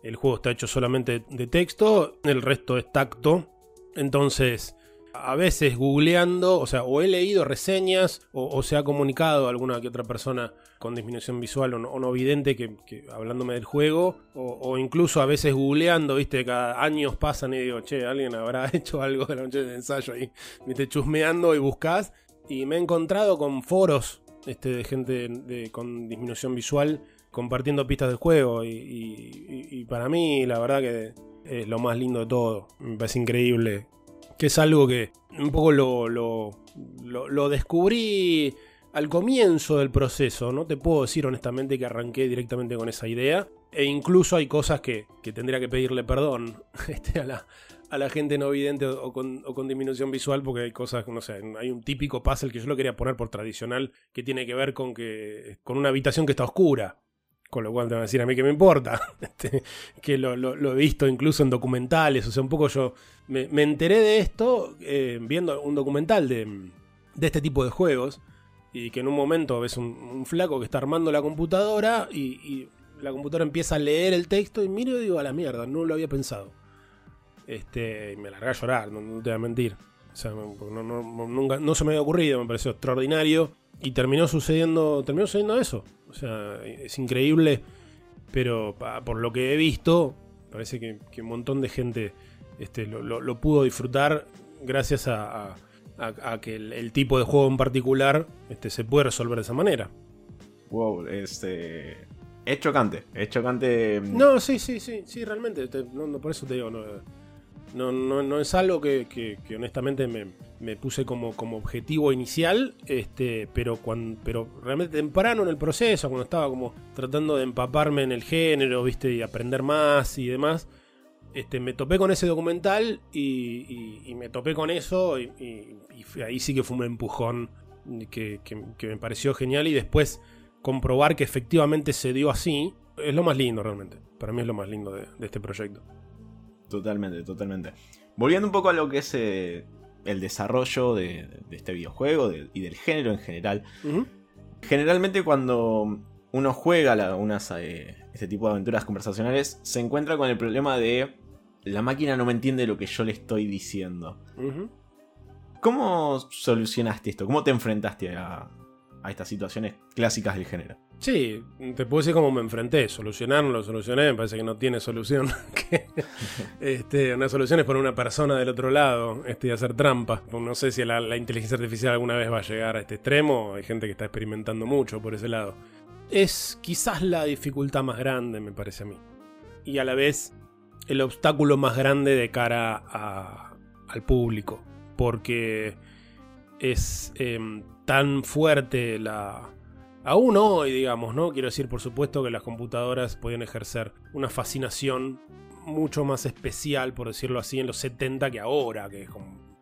el juego está hecho solamente de texto, el resto es tacto, entonces a veces googleando, o sea, o he leído reseñas o, se ha comunicado alguna que otra persona con disminución visual o no, vidente que, hablándome del juego, o, incluso a veces googleando, viste, cada años pasan y digo, che, alguien habrá hecho algo de la noche de ensayo ahí, viste, chusmeando y buscas, y me he encontrado con foros este, de gente con disminución visual compartiendo pistas del juego, y para mí la verdad que es lo más lindo de todo, me parece increíble que es algo que un poco lo, lo, descubrí al comienzo del proceso. No te puedo decir honestamente que arranqué directamente con esa idea, E incluso hay cosas que, que tendría que pedirle perdón este, a, la, a la gente no vidente o con, o con disminución visual, porque hay cosas, no sé, hay un típico puzzle que yo lo quería poner por tradicional, que tiene que ver con que con una habitación que está oscura. Con lo cual te van a decir a mí que me importa. Este, que lo, he visto incluso en documentales. O sea, un poco yo me, enteré de esto eh, viendo un documental de, este tipo de juegos. Y que en un momento ves un, flaco que está armando la computadora y, la computadora empieza a leer el texto y miro y digo a la mierda, no lo había pensado. Este, y me largué a llorar, no, te voy a mentir. O sea, no- nunca, no se me había ocurrido, me pareció extraordinario. Y terminó sucediendo, terminó sucediendo eso. O sea, es increíble, pero pa- por lo que he visto, parece que, que un montón de gente este, lo, lo- lo pudo disfrutar gracias a, a- a- a que el, el tipo de juego en particular este, se puede resolver de esa manera. Wow, este. Es chocante. Es chocante. mm, No, sí, sí, sí, sí, realmente. te- no, no, por eso te digo, no, no, no, es algo que, que- honestamente me, me puse como, como objetivo inicial, este, pero, cuando, pero realmente temprano en el proceso, cuando estaba como tratando de empaparme en el género, viste, y aprender más y demás, este, me topé con ese documental y, me topé con eso y, ahí sí que fue un empujón que, que- me pareció genial y después comprobar que efectivamente se dio así es lo más lindo realmente. Para mí es lo más lindo de este proyecto. Totalmente, totalmente. Volviendo un poco a lo que es eh, el desarrollo de, de este videojuego de- y del género en general. Generalmente cuando uno juega la- unas, eh, este tipo de aventuras conversacionales, se encuentra con el problema de la máquina no me entiende lo que yo le estoy diciendo. ¿Cómo solucionaste esto? ¿Cómo te enfrentaste a, a estas situaciones clásicas del género? Sí, te puedo decir cómo me enfrenté. Solucionarlo, lo solucioné. Me parece que no tiene solución. Este, una solución es poner una persona del otro lado este, y hacer trampa. No sé si la, inteligencia artificial alguna vez va a llegar a este extremo. Hay gente que está experimentando mucho por ese lado. Es quizás la dificultad más grande, me parece a mí. Y a la vez el obstáculo más grande de cara al público. Porque es em, tan fuerte la, aún hoy, digamos, ¿no? Quiero decir, por supuesto que las computadoras podían ejercer una fascinación mucho más especial, por decirlo así, en los 70 que ahora, que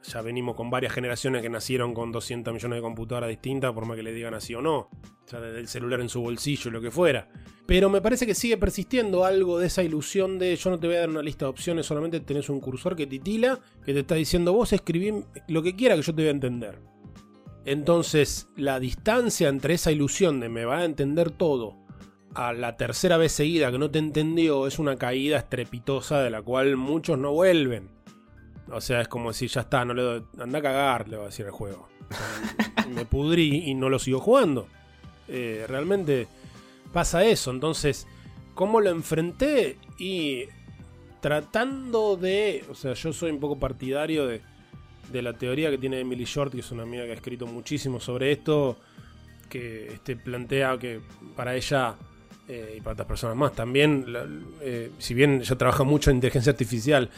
ya venimos con varias generaciones que nacieron con 200 millones de computadoras distintas, por más que le digan así o no, ya desde el celular en su bolsillo, lo que fuera. Pero me parece que sigue persistiendo algo de esa ilusión de yo no te voy a dar una lista de opciones, solamente tenés un cursor que titila, que te está diciendo vos escribí lo que quiera que yo te voy a entender. Entonces, la distancia entre esa ilusión de me va a entender todo a la tercera vez seguida que no te entendió es una caída estrepitosa de la cual muchos no vuelven. O sea, es como decir, ya está, no le doy, anda a cagar, le va a decir el juego. Me pudrí y no lo sigo jugando. Eh, realmente pasa eso. Entonces, ¿cómo lo enfrenté? Y tratando de. O sea, yo soy un poco partidario de, de la teoría que tiene Emily Short, que es una amiga que ha escrito muchísimo sobre esto, que este, plantea que para ella eh, y para otras personas más también, eh, si bien ella trabaja mucho en inteligencia artificial,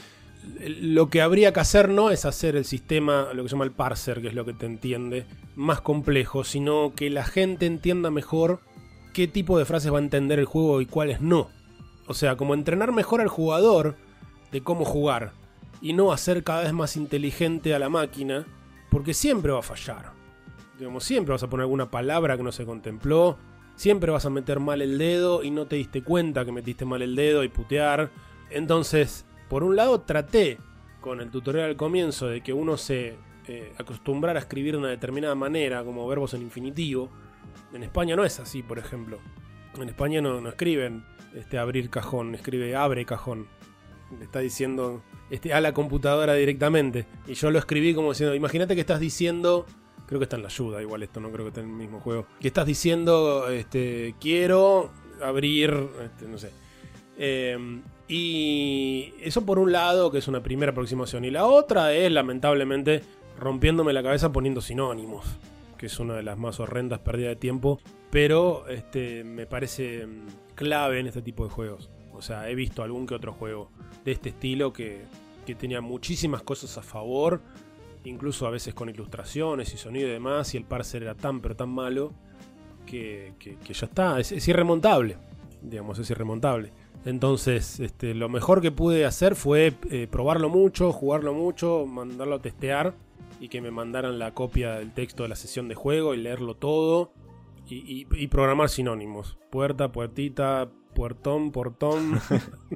lo que habría que hacer no es hacer el sistema, lo que se llama el parser, que es lo que te entiende, más complejo, sino que la gente entienda mejor qué tipo de frases va a entender el juego y cuáles no. O sea, como entrenar mejor al jugador de cómo jugar y no hacer cada vez más inteligente a la máquina, porque siempre va a fallar. Digamos, siempre vas a poner alguna palabra que no se contempló, siempre vas a meter mal el dedo y no te diste cuenta que metiste mal el dedo y putear. Entonces, por un lado traté con el tutorial al comienzo de que uno se eh, acostumbrara a escribir de una determinada manera, como verbos en infinitivo. En España no es así, por ejemplo. En España no, no escriben este, abrir cajón, escribe abre cajón. Le está diciendo este, a la computadora directamente. Y yo lo escribí como diciendo, imagínate que estás diciendo, creo que está en la ayuda, igual esto no creo que esté en el mismo juego. Que estás diciendo, este, quiero abrir, este, no sé. Eh, y eso por un lado, que es una primera aproximación. Y la otra es, lamentablemente, rompiéndome la cabeza poniendo sinónimos. Que es una de las más horrendas pérdidas de tiempo. Pero este, me parece mm, clave en este tipo de juegos. O sea, he visto algún que otro juego de este estilo que, que tenía muchísimas cosas a favor. Incluso a veces con ilustraciones y sonido y demás. Y el parser era tan pero tan malo. Que, que- ya está. Es, es irremontable. digamos, es irremontable. Entonces, este, lo mejor que pude hacer fue eh, probarlo mucho, jugarlo mucho, mandarlo a testear y que me mandaran la copia del texto de la sesión de juego y leerlo todo y, y- y programar sinónimos. Puerta, puertita, puertón, portón,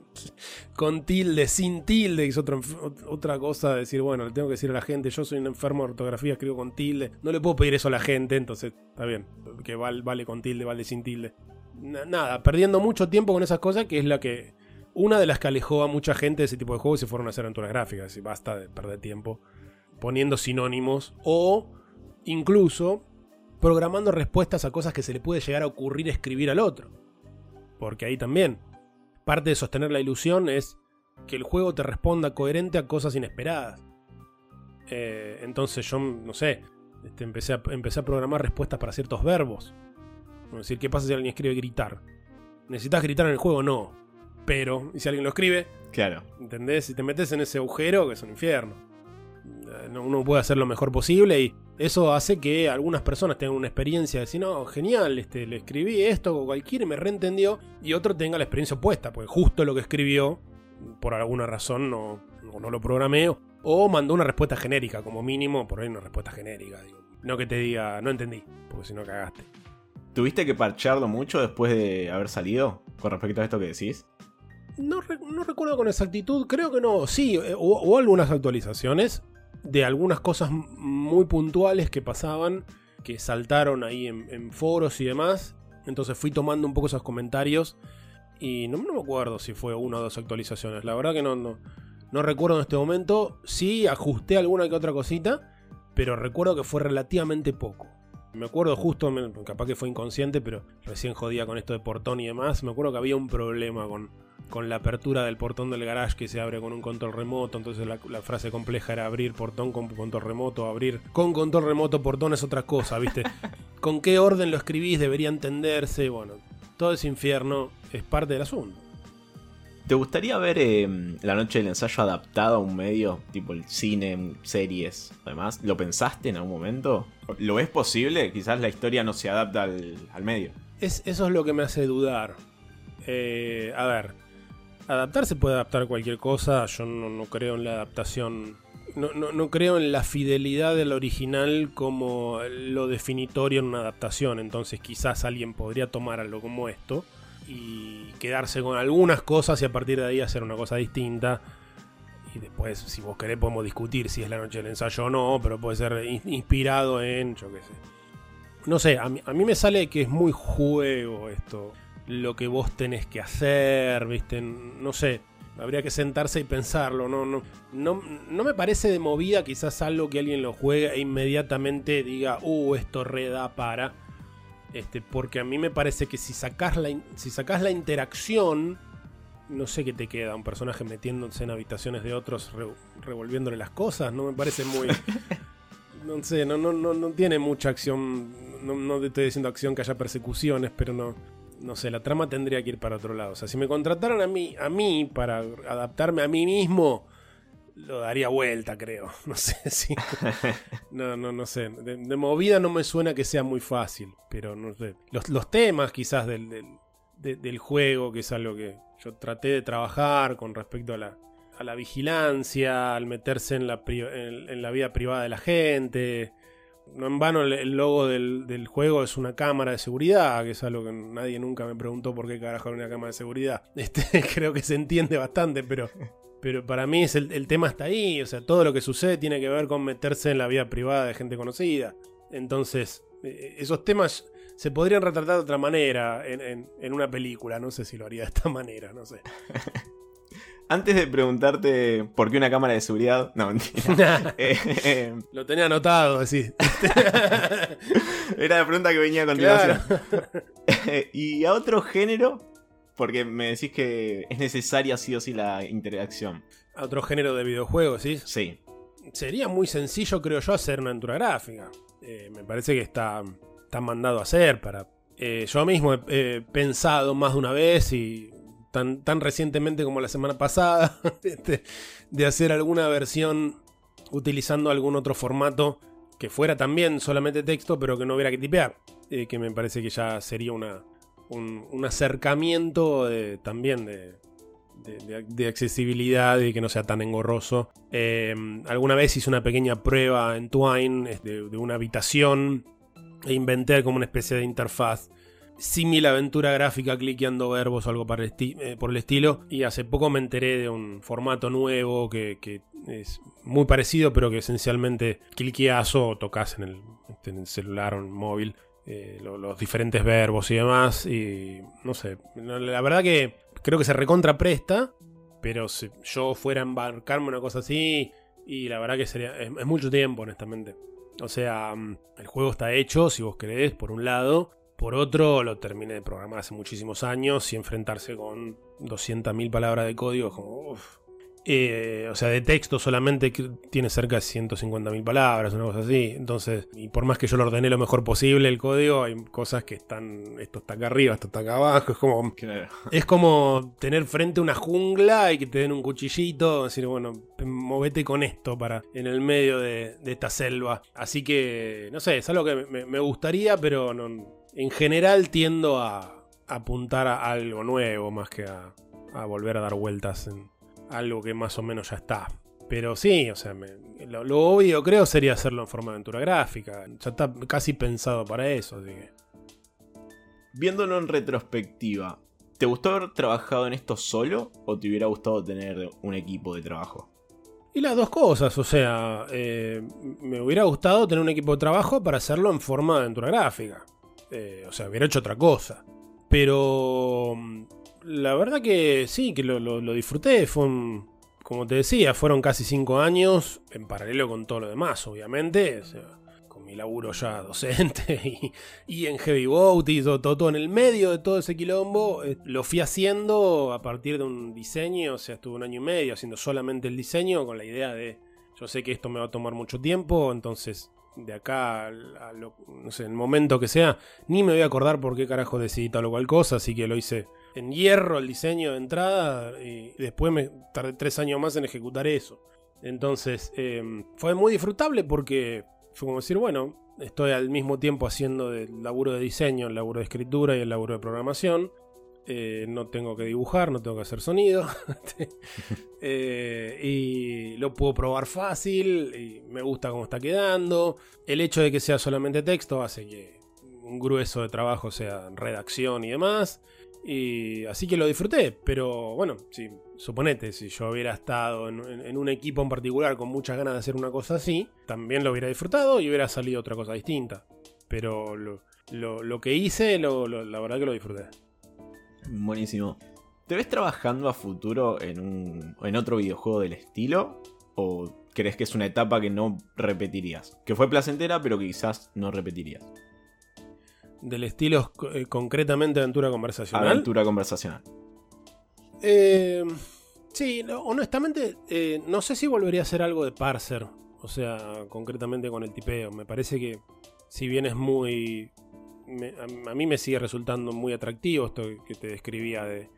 con tilde, sin tilde, que es otra, otra cosa de decir, bueno, le tengo que decir a la gente, yo soy un enfermo de ortografía, escribo con tilde. No le puedo pedir eso a la gente, entonces está bien, que val- vale con tilde, vale sin tilde. Na- nada, perdiendo mucho tiempo con esas cosas, que es la que. Una de las que alejó a mucha gente de ese tipo de juegos y se fueron a hacer aventuras gráficas. Y basta de perder tiempo poniendo sinónimos o incluso programando respuestas a cosas que se le puede llegar a ocurrir escribir al otro. Porque ahí también, parte de sostener la ilusión es que el juego te responda coherente a cosas inesperadas. Eh, entonces yo, no sé, este, empecé, a, empecé a programar respuestas para ciertos verbos. Es decir, ¿qué pasa si alguien escribe gritar? ¿Necesitas gritar en el juego? No. Pero, ¿y si alguien lo escribe? Claro. ¿Entendés? Si te metes en ese agujero, que es un infierno. No- Uno puede hacer lo mejor posible y eso hace que algunas personas tengan una experiencia de decir, no, genial, este, le escribí esto o cualquiera y me reentendió, y otro tenga la experiencia opuesta, porque justo lo que escribió, por alguna razón, no, no, no lo programé, o- mandó una respuesta genérica, como mínimo, por ahí una respuesta genérica. digo. No que te diga, no entendí, porque si no cagaste. ¿Tuviste que parchearlo mucho después de haber salido? Con respecto a esto que decís. No, no recuerdo con exactitud, creo que no. Sí, eh, hubo, hubo algunas actualizaciones de algunas cosas muy puntuales que pasaban, que saltaron ahí en, foros y demás. Entonces fui tomando un poco esos comentarios y no, me acuerdo si fue una o dos actualizaciones. La verdad que no, no, no recuerdo en este momento. Sí, ajusté alguna que otra cosita, pero recuerdo que fue relativamente poco. Me acuerdo justo, capaz que fue inconsciente, pero recién jodía con esto de portón y demás. Me acuerdo que había un problema con, con la apertura del portón del garage que se abre con un control remoto. Entonces la, la frase compleja era abrir portón con control remoto, abrir con control remoto portón es otra cosa, ¿viste? ¿Con qué orden lo escribís? Debería entenderse. Bueno, todo ese infierno es parte del asunto. ¿Te gustaría ver eh, la noche del ensayo adaptada a un medio, tipo el cine, series, además? ¿Lo pensaste en algún momento? ¿Lo ves posible? Quizás la historia no se adapta al, al medio. Es, eso es lo que me hace dudar. Eh, a ver, adaptar se puede adaptar cualquier cosa. Yo no, no creo en la adaptación. No, no- no creo en la fidelidad del original como lo definitorio en una adaptación. Entonces, quizás alguien podría tomar algo como esto y quedarse con algunas cosas y a partir de ahí hacer una cosa distinta. Y después, si vos querés, podemos discutir si es la noche del ensayo o no, pero puede ser in- inspirado en, yo qué sé, no sé, a mí, a mí me sale que es muy juego esto. Lo que vos tenés que hacer, ¿viste? No sé. Habría que sentarse y pensarlo. No, no, no, no me parece de movida quizás algo que alguien lo juegue e inmediatamente diga, uh, esto reda para. Este, porque a mí me parece que si sacás la, si sacás la interacción, no sé qué te queda. Un personaje metiéndose en habitaciones de otros, re- revolviéndole las cosas. No me parece muy. no sé, no, no, no, no tiene mucha acción. No, no te estoy diciendo acción que haya persecuciones, pero no. No sé, la trama tendría que ir para otro lado. O sea, si me contrataran a mí, a mí para adaptarme a mí mismo, lo daría vuelta, creo. No sé si. No, no, no sé. De, movida no me suena que sea muy fácil, pero no sé. Los, los temas quizás del, del, de- del juego, que es algo que yo traté de trabajar con respecto a la, a la vigilancia, al meterse en la, en la vida privada de la gente. No en vano el, logo del, del juego es una cámara de seguridad, que es algo que nadie nunca me preguntó por qué carajo era una cámara de seguridad. Este, creo que se entiende bastante, pero, pero para mí es el, el tema está ahí. O sea, todo lo que sucede tiene que ver con meterse en la vida privada de gente conocida. Entonces, eh, esos temas se podrían retratar de otra manera en, en- en una película. No sé si lo haría de esta manera, no sé. Antes de preguntarte por qué una cámara de seguridad. No, mentira. Eh, eh, lo tenía anotado, así. era la pregunta que venía a continuación. y a otro género, porque me decís que es necesaria sí o sí la interacción. A otro género de videojuegos, ¿sí? Sí. Sería muy sencillo, creo yo, hacer una aventura gráfica. Eh, me parece que está, está mandado a hacer para... yo mismo he pensado más de una vez y tan, tan recientemente como la semana pasada este, de hacer alguna versión utilizando algún otro formato que fuera también solamente texto pero que no hubiera que tipear. Eh, que me parece que ya sería una, un, acercamiento también de, de- accesibilidad y que no sea tan engorroso. Eh, alguna vez hice una pequeña prueba en Twine de, de una habitación e inventé como una especie de interfaz símil aventura gráfica cliqueando verbos o algo eh, por el estilo. Y hace poco me enteré de un formato nuevo que, es muy parecido, pero que esencialmente cliqueas o tocas en el, este, celular o en el móvil. eh, lo- los diferentes verbos y demás. Y no sé, la verdad que creo que se recontra presta. Pero si yo fuera a embarcarme una cosa así, y la verdad que sería. Es, es mucho tiempo, honestamente. O sea, mm, el juego está hecho, si vos querés, por un lado. Por otro, lo terminé de programar hace muchísimos años y enfrentarse con 200.000 palabras de código es como. uf. Eh, o sea, de texto solamente tiene cerca de 150.000 palabras, una cosa así. Entonces, y por más que yo lo ordené lo mejor posible el código, hay cosas que están. Esto está acá arriba, esto está acá abajo. Es como. Claro. Es como tener frente a una jungla y que te den un cuchillito, decir, bueno, movete con esto para en el medio de, de esta selva. Así que, no sé, es algo que me, me gustaría, pero no- en general tiendo a apuntar a algo nuevo más que a, a volver a dar vueltas en algo que más o menos ya está. Pero sí, o sea, me- lo, lo obvio creo sería hacerlo en forma de aventura gráfica. Ya está casi pensado para eso, así que... Viéndolo en retrospectiva, ¿te gustó haber trabajado en esto solo o te hubiera gustado tener un equipo de trabajo? Y las dos cosas, o sea, eh, me hubiera gustado tener un equipo de trabajo para hacerlo en forma de aventura gráfica. Eh, o sea, hubiera hecho otra cosa. Pero mm, la verdad que sí, que lo, disfruté. Fue un, como te decía, fueron casi cinco años en paralelo con todo lo demás, obviamente. Con mi laburo ya docente y, en Heavy Boat y todo, todo en el medio de todo ese quilombo. eh, lo fui haciendo a partir de un diseño, o sea, estuve un año y medio haciendo solamente el diseño con la idea de, yo sé que esto me va a tomar mucho tiempo, entonces de acá a lo- no sé, el momento que sea, ni me voy a acordar por qué carajo decidí tal o cual cosa, así que lo hice en hierro el diseño de entrada y después me tardé tres años más en ejecutar eso. Entonces eh, fue muy disfrutable porque fue como decir, bueno, estoy al mismo tiempo haciendo el laburo de diseño, el laburo de escritura y el laburo de programación. Eh, no tengo que dibujar, no tengo que hacer sonido. Eh, y lo puedo probar fácil. Y me gusta cómo está quedando. El hecho de que sea solamente texto hace que un grueso de trabajo sea redacción y demás. Y así que lo disfruté. Pero bueno, si, suponete, si yo hubiera estado en, un equipo en particular con muchas ganas de hacer una cosa así, también lo hubiera disfrutado y hubiera salido otra cosa distinta. Pero lo, lo- que hice, lo- la verdad que lo disfruté. Buenísimo. ¿Te ves trabajando a futuro en, un, en otro videojuego del estilo? ¿O crees que es una etapa que no repetirías? Que fue placentera, pero que quizás no repetirías. Del estilo eh, concretamente aventura conversacional. Aventura conversacional. Eh, sí, no, honestamente, eh, no sé si volvería a hacer algo de parser. O sea, concretamente con el tipeo. Me parece que, si bien es muy. A, mí me sigue resultando muy atractivo esto que te describía de,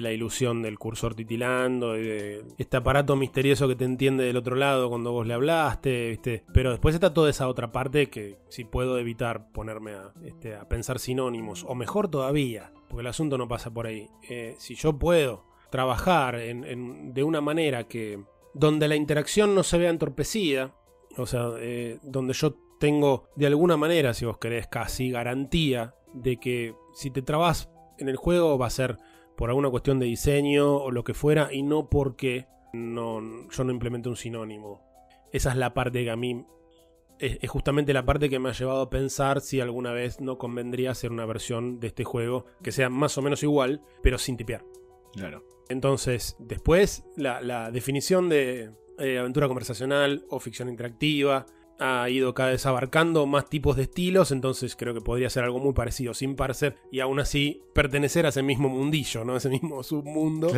la ilusión del cursor titilando, y de este aparato misterioso que te entiende del otro lado cuando vos le hablaste, ¿viste? Pero después está toda esa otra parte que si puedo evitar ponerme a, este, pensar sinónimos, o mejor todavía, porque el asunto no pasa por ahí. Eh, si yo puedo trabajar de una manera que donde la interacción no se vea entorpecida, o sea, eh, donde yo tengo de alguna manera, si vos querés, casi garantía de que si te trabas en el juego va a ser por alguna cuestión de diseño o lo que fuera y no porque no, yo no implemente un sinónimo. Esa es la parte que a mí es, es justamente la parte que me ha llevado a pensar si alguna vez no convendría hacer una versión de este juego que sea más o menos igual, pero sin tipear. Claro. Entonces, después, la, la definición de eh, aventura conversacional o ficción interactiva ha ido cada vez abarcando más tipos de estilos, entonces creo que podría ser algo muy parecido sin parser y aún así pertenecer a ese mismo mundillo, ¿no? Ese mismo submundo.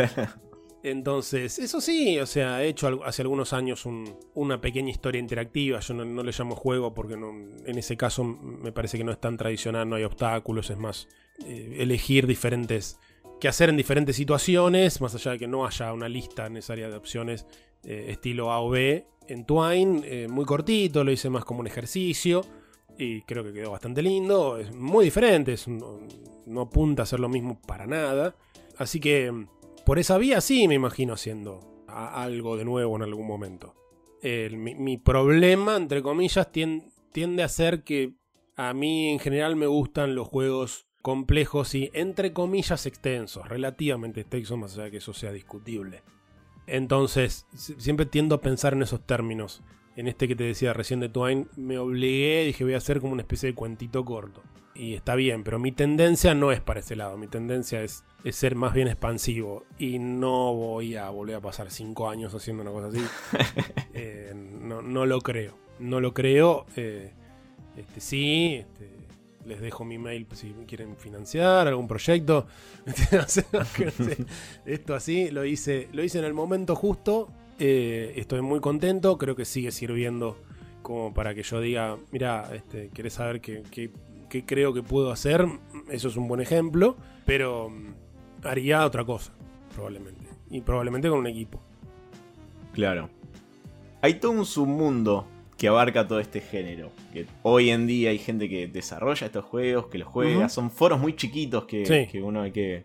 Entonces, eso sí, o sea, he hecho hace algunos años un- una pequeña historia interactiva. Yo no, no le llamo juego porque no- en ese caso me parece que no es tan tradicional, no hay obstáculos, es más eh, elegir diferentes. Qué hacer en diferentes situaciones, más allá de que no haya una lista necesaria de opciones eh, estilo A o B en Twine, eh, muy cortito, lo hice más como un ejercicio. y creo que quedó bastante lindo. Es muy diferente, no, no, apunta a ser lo mismo para nada. Así que por esa vía sí me imagino haciendo algo de nuevo en algún momento. mi, problema, entre comillas, tiende a ser que a mí en general me gustan los juegos complejos y entre comillas extensos, relativamente extensos, más allá de que eso sea discutible. Entonces, siempre tiendo a pensar en esos términos. En este que te decía recién de Twine, me obligué, dije voy a hacer como una especie de cuentito corto. Y está bien, pero mi tendencia no es para ese lado, mi tendencia es, ser más bien expansivo. Y no voy a volver a pasar cinco años haciendo una cosa así. Eh, no, lo creo, no lo creo. Eh, este, sí, este, les dejo mi mail si quieren financiar algún proyecto. Esto así lo hice, lo hice en el momento justo. Eh, estoy muy contento. Creo que sigue sirviendo como para que yo diga, mira, este, ¿querés saber qué, creo que puedo hacer? Eso es un buen ejemplo. Pero mm, haría otra cosa, probablemente. Y probablemente con un equipo. Claro. Hay todo un submundo que abarca todo este género. Que hoy en día hay gente que desarrolla estos juegos, que los juega, son foros muy chiquitos que, uno hay que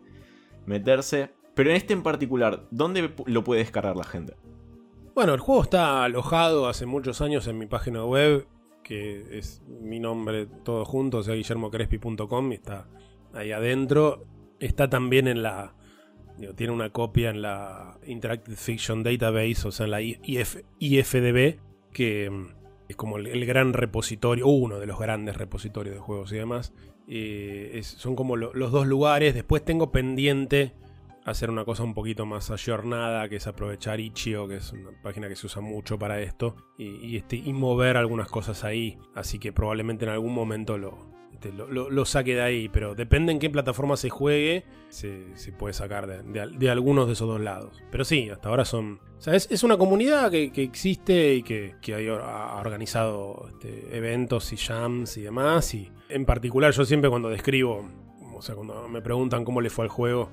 meterse. Pero en este en particular, ¿dónde lo puede descargar la gente? Bueno, el juego está alojado hace muchos años en mi página web, que es mi nombre todo junto, o sea, guillermocrespi.com, y está ahí adentro. Está también en la. tiene una copia en la Interactive Fiction Database, o sea, en la IFDB, que es como el, gran repositorio, uno de los grandes repositorios de juegos y demás. Eh, son como los dos lugares. Después tengo pendiente hacer una cosa un poquito más ayornada, que es aprovechar Itch.io, que es una página que se usa mucho para esto, y, este, y mover algunas cosas ahí. Así que probablemente en algún momento lo, lo, saque de ahí, pero depende en qué plataforma se juegue, se, puede sacar de, algunos de esos dos lados. Pero sí, hasta ahora son... O sea, es, una comunidad que, existe y que, ha organizado este, eventos y jams y demás. Y en particular yo siempre cuando describo o sea, cuando me preguntan cómo le fue al juego,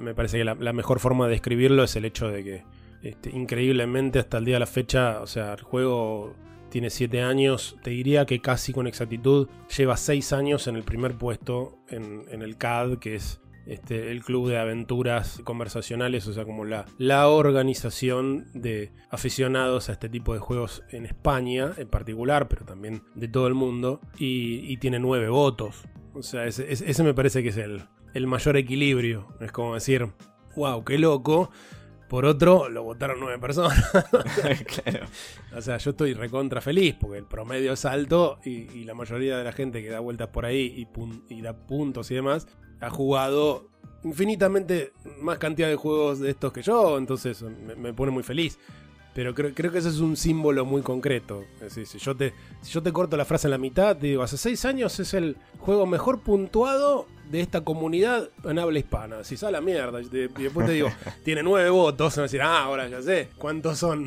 me parece que la, mejor forma de describirlo es el hecho de que este, increíblemente hasta el día de la fecha, o sea, el juego tiene 7 años, te diría que casi con exactitud lleva 6 años en el primer puesto en, el CAD, que es este, el club de aventuras conversacionales, o sea, como la, la organización de aficionados a este tipo de juegos en España en particular, pero también de todo el mundo, y, tiene 9 votos. O sea, ese, me parece que es el, el mayor equilibrio. Es como decir, wow, qué loco por otro, lo votaron nueve personas. O sea, yo estoy recontra feliz porque el promedio es alto y, la mayoría de la gente que da vueltas por ahí y, da puntos y demás ha jugado infinitamente más cantidad de juegos de estos que yo, entonces me, pone muy feliz. Pero creo, que ese es un símbolo muy concreto. si, yo te, si yo te corto la frase en la mitad, te digo, hace seis años es el juego mejor puntuado de esta comunidad en habla hispana. Si sale la mierda, y después te digo, tiene nueve votos, van a decir, ah, ahora ya sé, ¿cuántos son?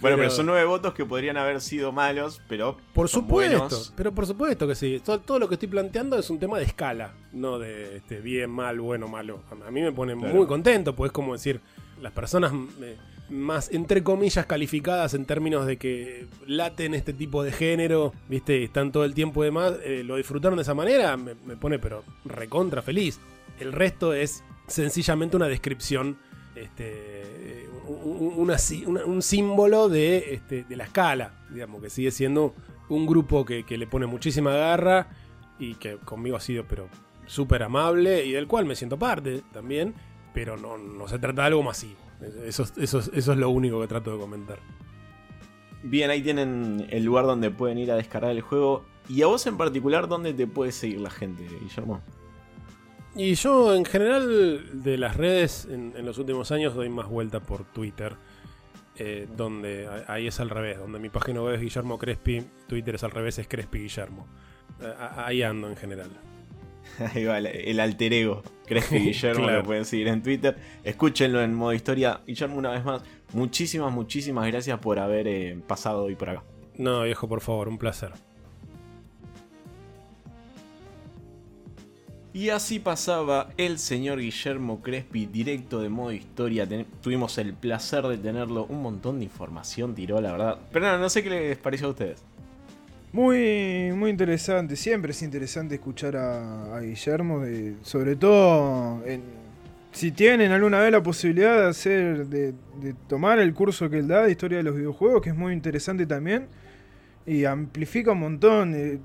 Bueno, pero, son nueve votos que podrían haber sido malos, pero. Por supuesto, pero por supuesto que sí. Todo, lo que estoy planteando es un tema de escala, no de este, bien, mal, bueno, malo. A, mí me pone muy contento, pues es como decir, las personas eh, más, entre comillas, calificadas en términos de que laten este tipo de género, ¿viste? Están todo el tiempo y demás, eh, lo disfrutaron de esa manera, me, pone, pero recontra feliz. El resto es sencillamente una descripción, este, un símbolo de, este, de la escala, digamos, que sigue siendo un grupo que, que le pone muchísima garra y que conmigo ha sido, pero súper amable y del cual me siento parte también pero no, no se trata de algo masivo. Eso, eso, eso es lo único que trato de comentar. Bien, ahí tienen el lugar donde pueden ir a descargar el juego. ¿Y a vos en particular dónde te puede seguir la gente, Guillermo? Y yo en general de las redes en, los últimos años doy más vuelta por Twitter. Eh, donde ahí es al revés, donde mi página web es Guillermo Crespi, Twitter es al revés, es Crespi Guillermo. Eh, ahí ando en general. Ahí va, el alter ego. ¿Crees que Guillermo lo pueden seguir en Twitter? Escúchenlo en modo historia. Guillermo, una vez más, muchísimas, muchísimas gracias por haber eh, pasado hoy por acá. No, viejo, por favor, un placer. Y así pasaba el señor Guillermo Crespi, directo de modo historia. tuvimos el placer de tenerlo. Un montón de información tiró, la verdad. Pero no, no sé qué les pareció a ustedes. Muy, muy interesante. Siempre es interesante escuchar a, Guillermo, de- sobre todo en- si tienen alguna vez la posibilidad de hacer, de, tomar el curso que él da de historia de los videojuegos, que es muy interesante también, y amplifica un montón. eh,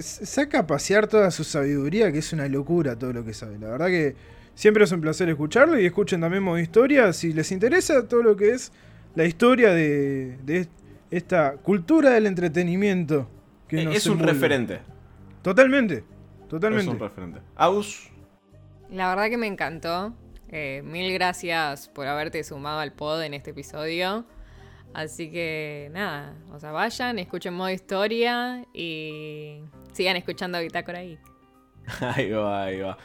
saca a pasear toda su sabiduría, que es una locura todo lo que sabe. La verdad que siempre es un placer escucharlo y escuchen también modo historia si les interesa todo lo que es la historia de esta cultura del entretenimiento. Que es un referente. Totalmente, totalmente. Es un referente. Aus, La verdad que me encantó. Eh, mil gracias por haberte sumado al pod en este episodio. Así que nada, o sea, vayan, escuchen modo historia y sigan escuchando Bitácora ahí. Ahí va, ahí va.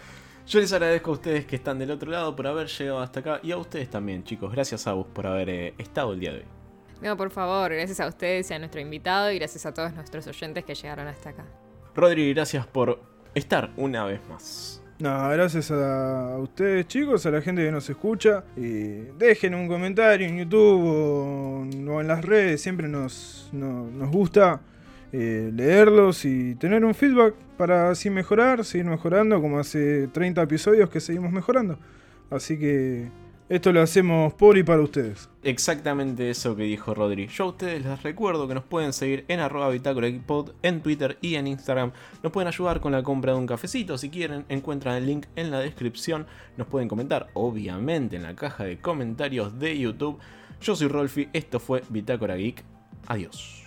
Yo les agradezco a ustedes que están del otro lado por haber llegado hasta acá y a ustedes también, chicos. Gracias a vos por haber eh, estado el día de hoy. No, por favor, gracias a ustedes y a nuestro invitado y gracias a todos nuestros oyentes que llegaron hasta acá. Rodri, gracias por estar una vez más. No, gracias a, ustedes chicos, a la gente que nos escucha. Y dejen un comentario en YouTube o, o en las redes, siempre nos, no- nos gusta eh, leerlos y tener un feedback para así mejorar, seguir mejorando, como hace 30 episodios que seguimos mejorando. Así que esto lo hacemos por y para ustedes. Exactamente eso que dijo Rodri. Yo a ustedes les recuerdo que nos pueden seguir en arroba bitácora en Twitter y en Instagram. Nos pueden ayudar con la compra de un cafecito si quieren. Encuentran el link en la descripción. Nos pueden comentar, obviamente, en la caja de comentarios de YouTube. Yo soy Rolfi, esto fue Bitácora Geek. Adiós.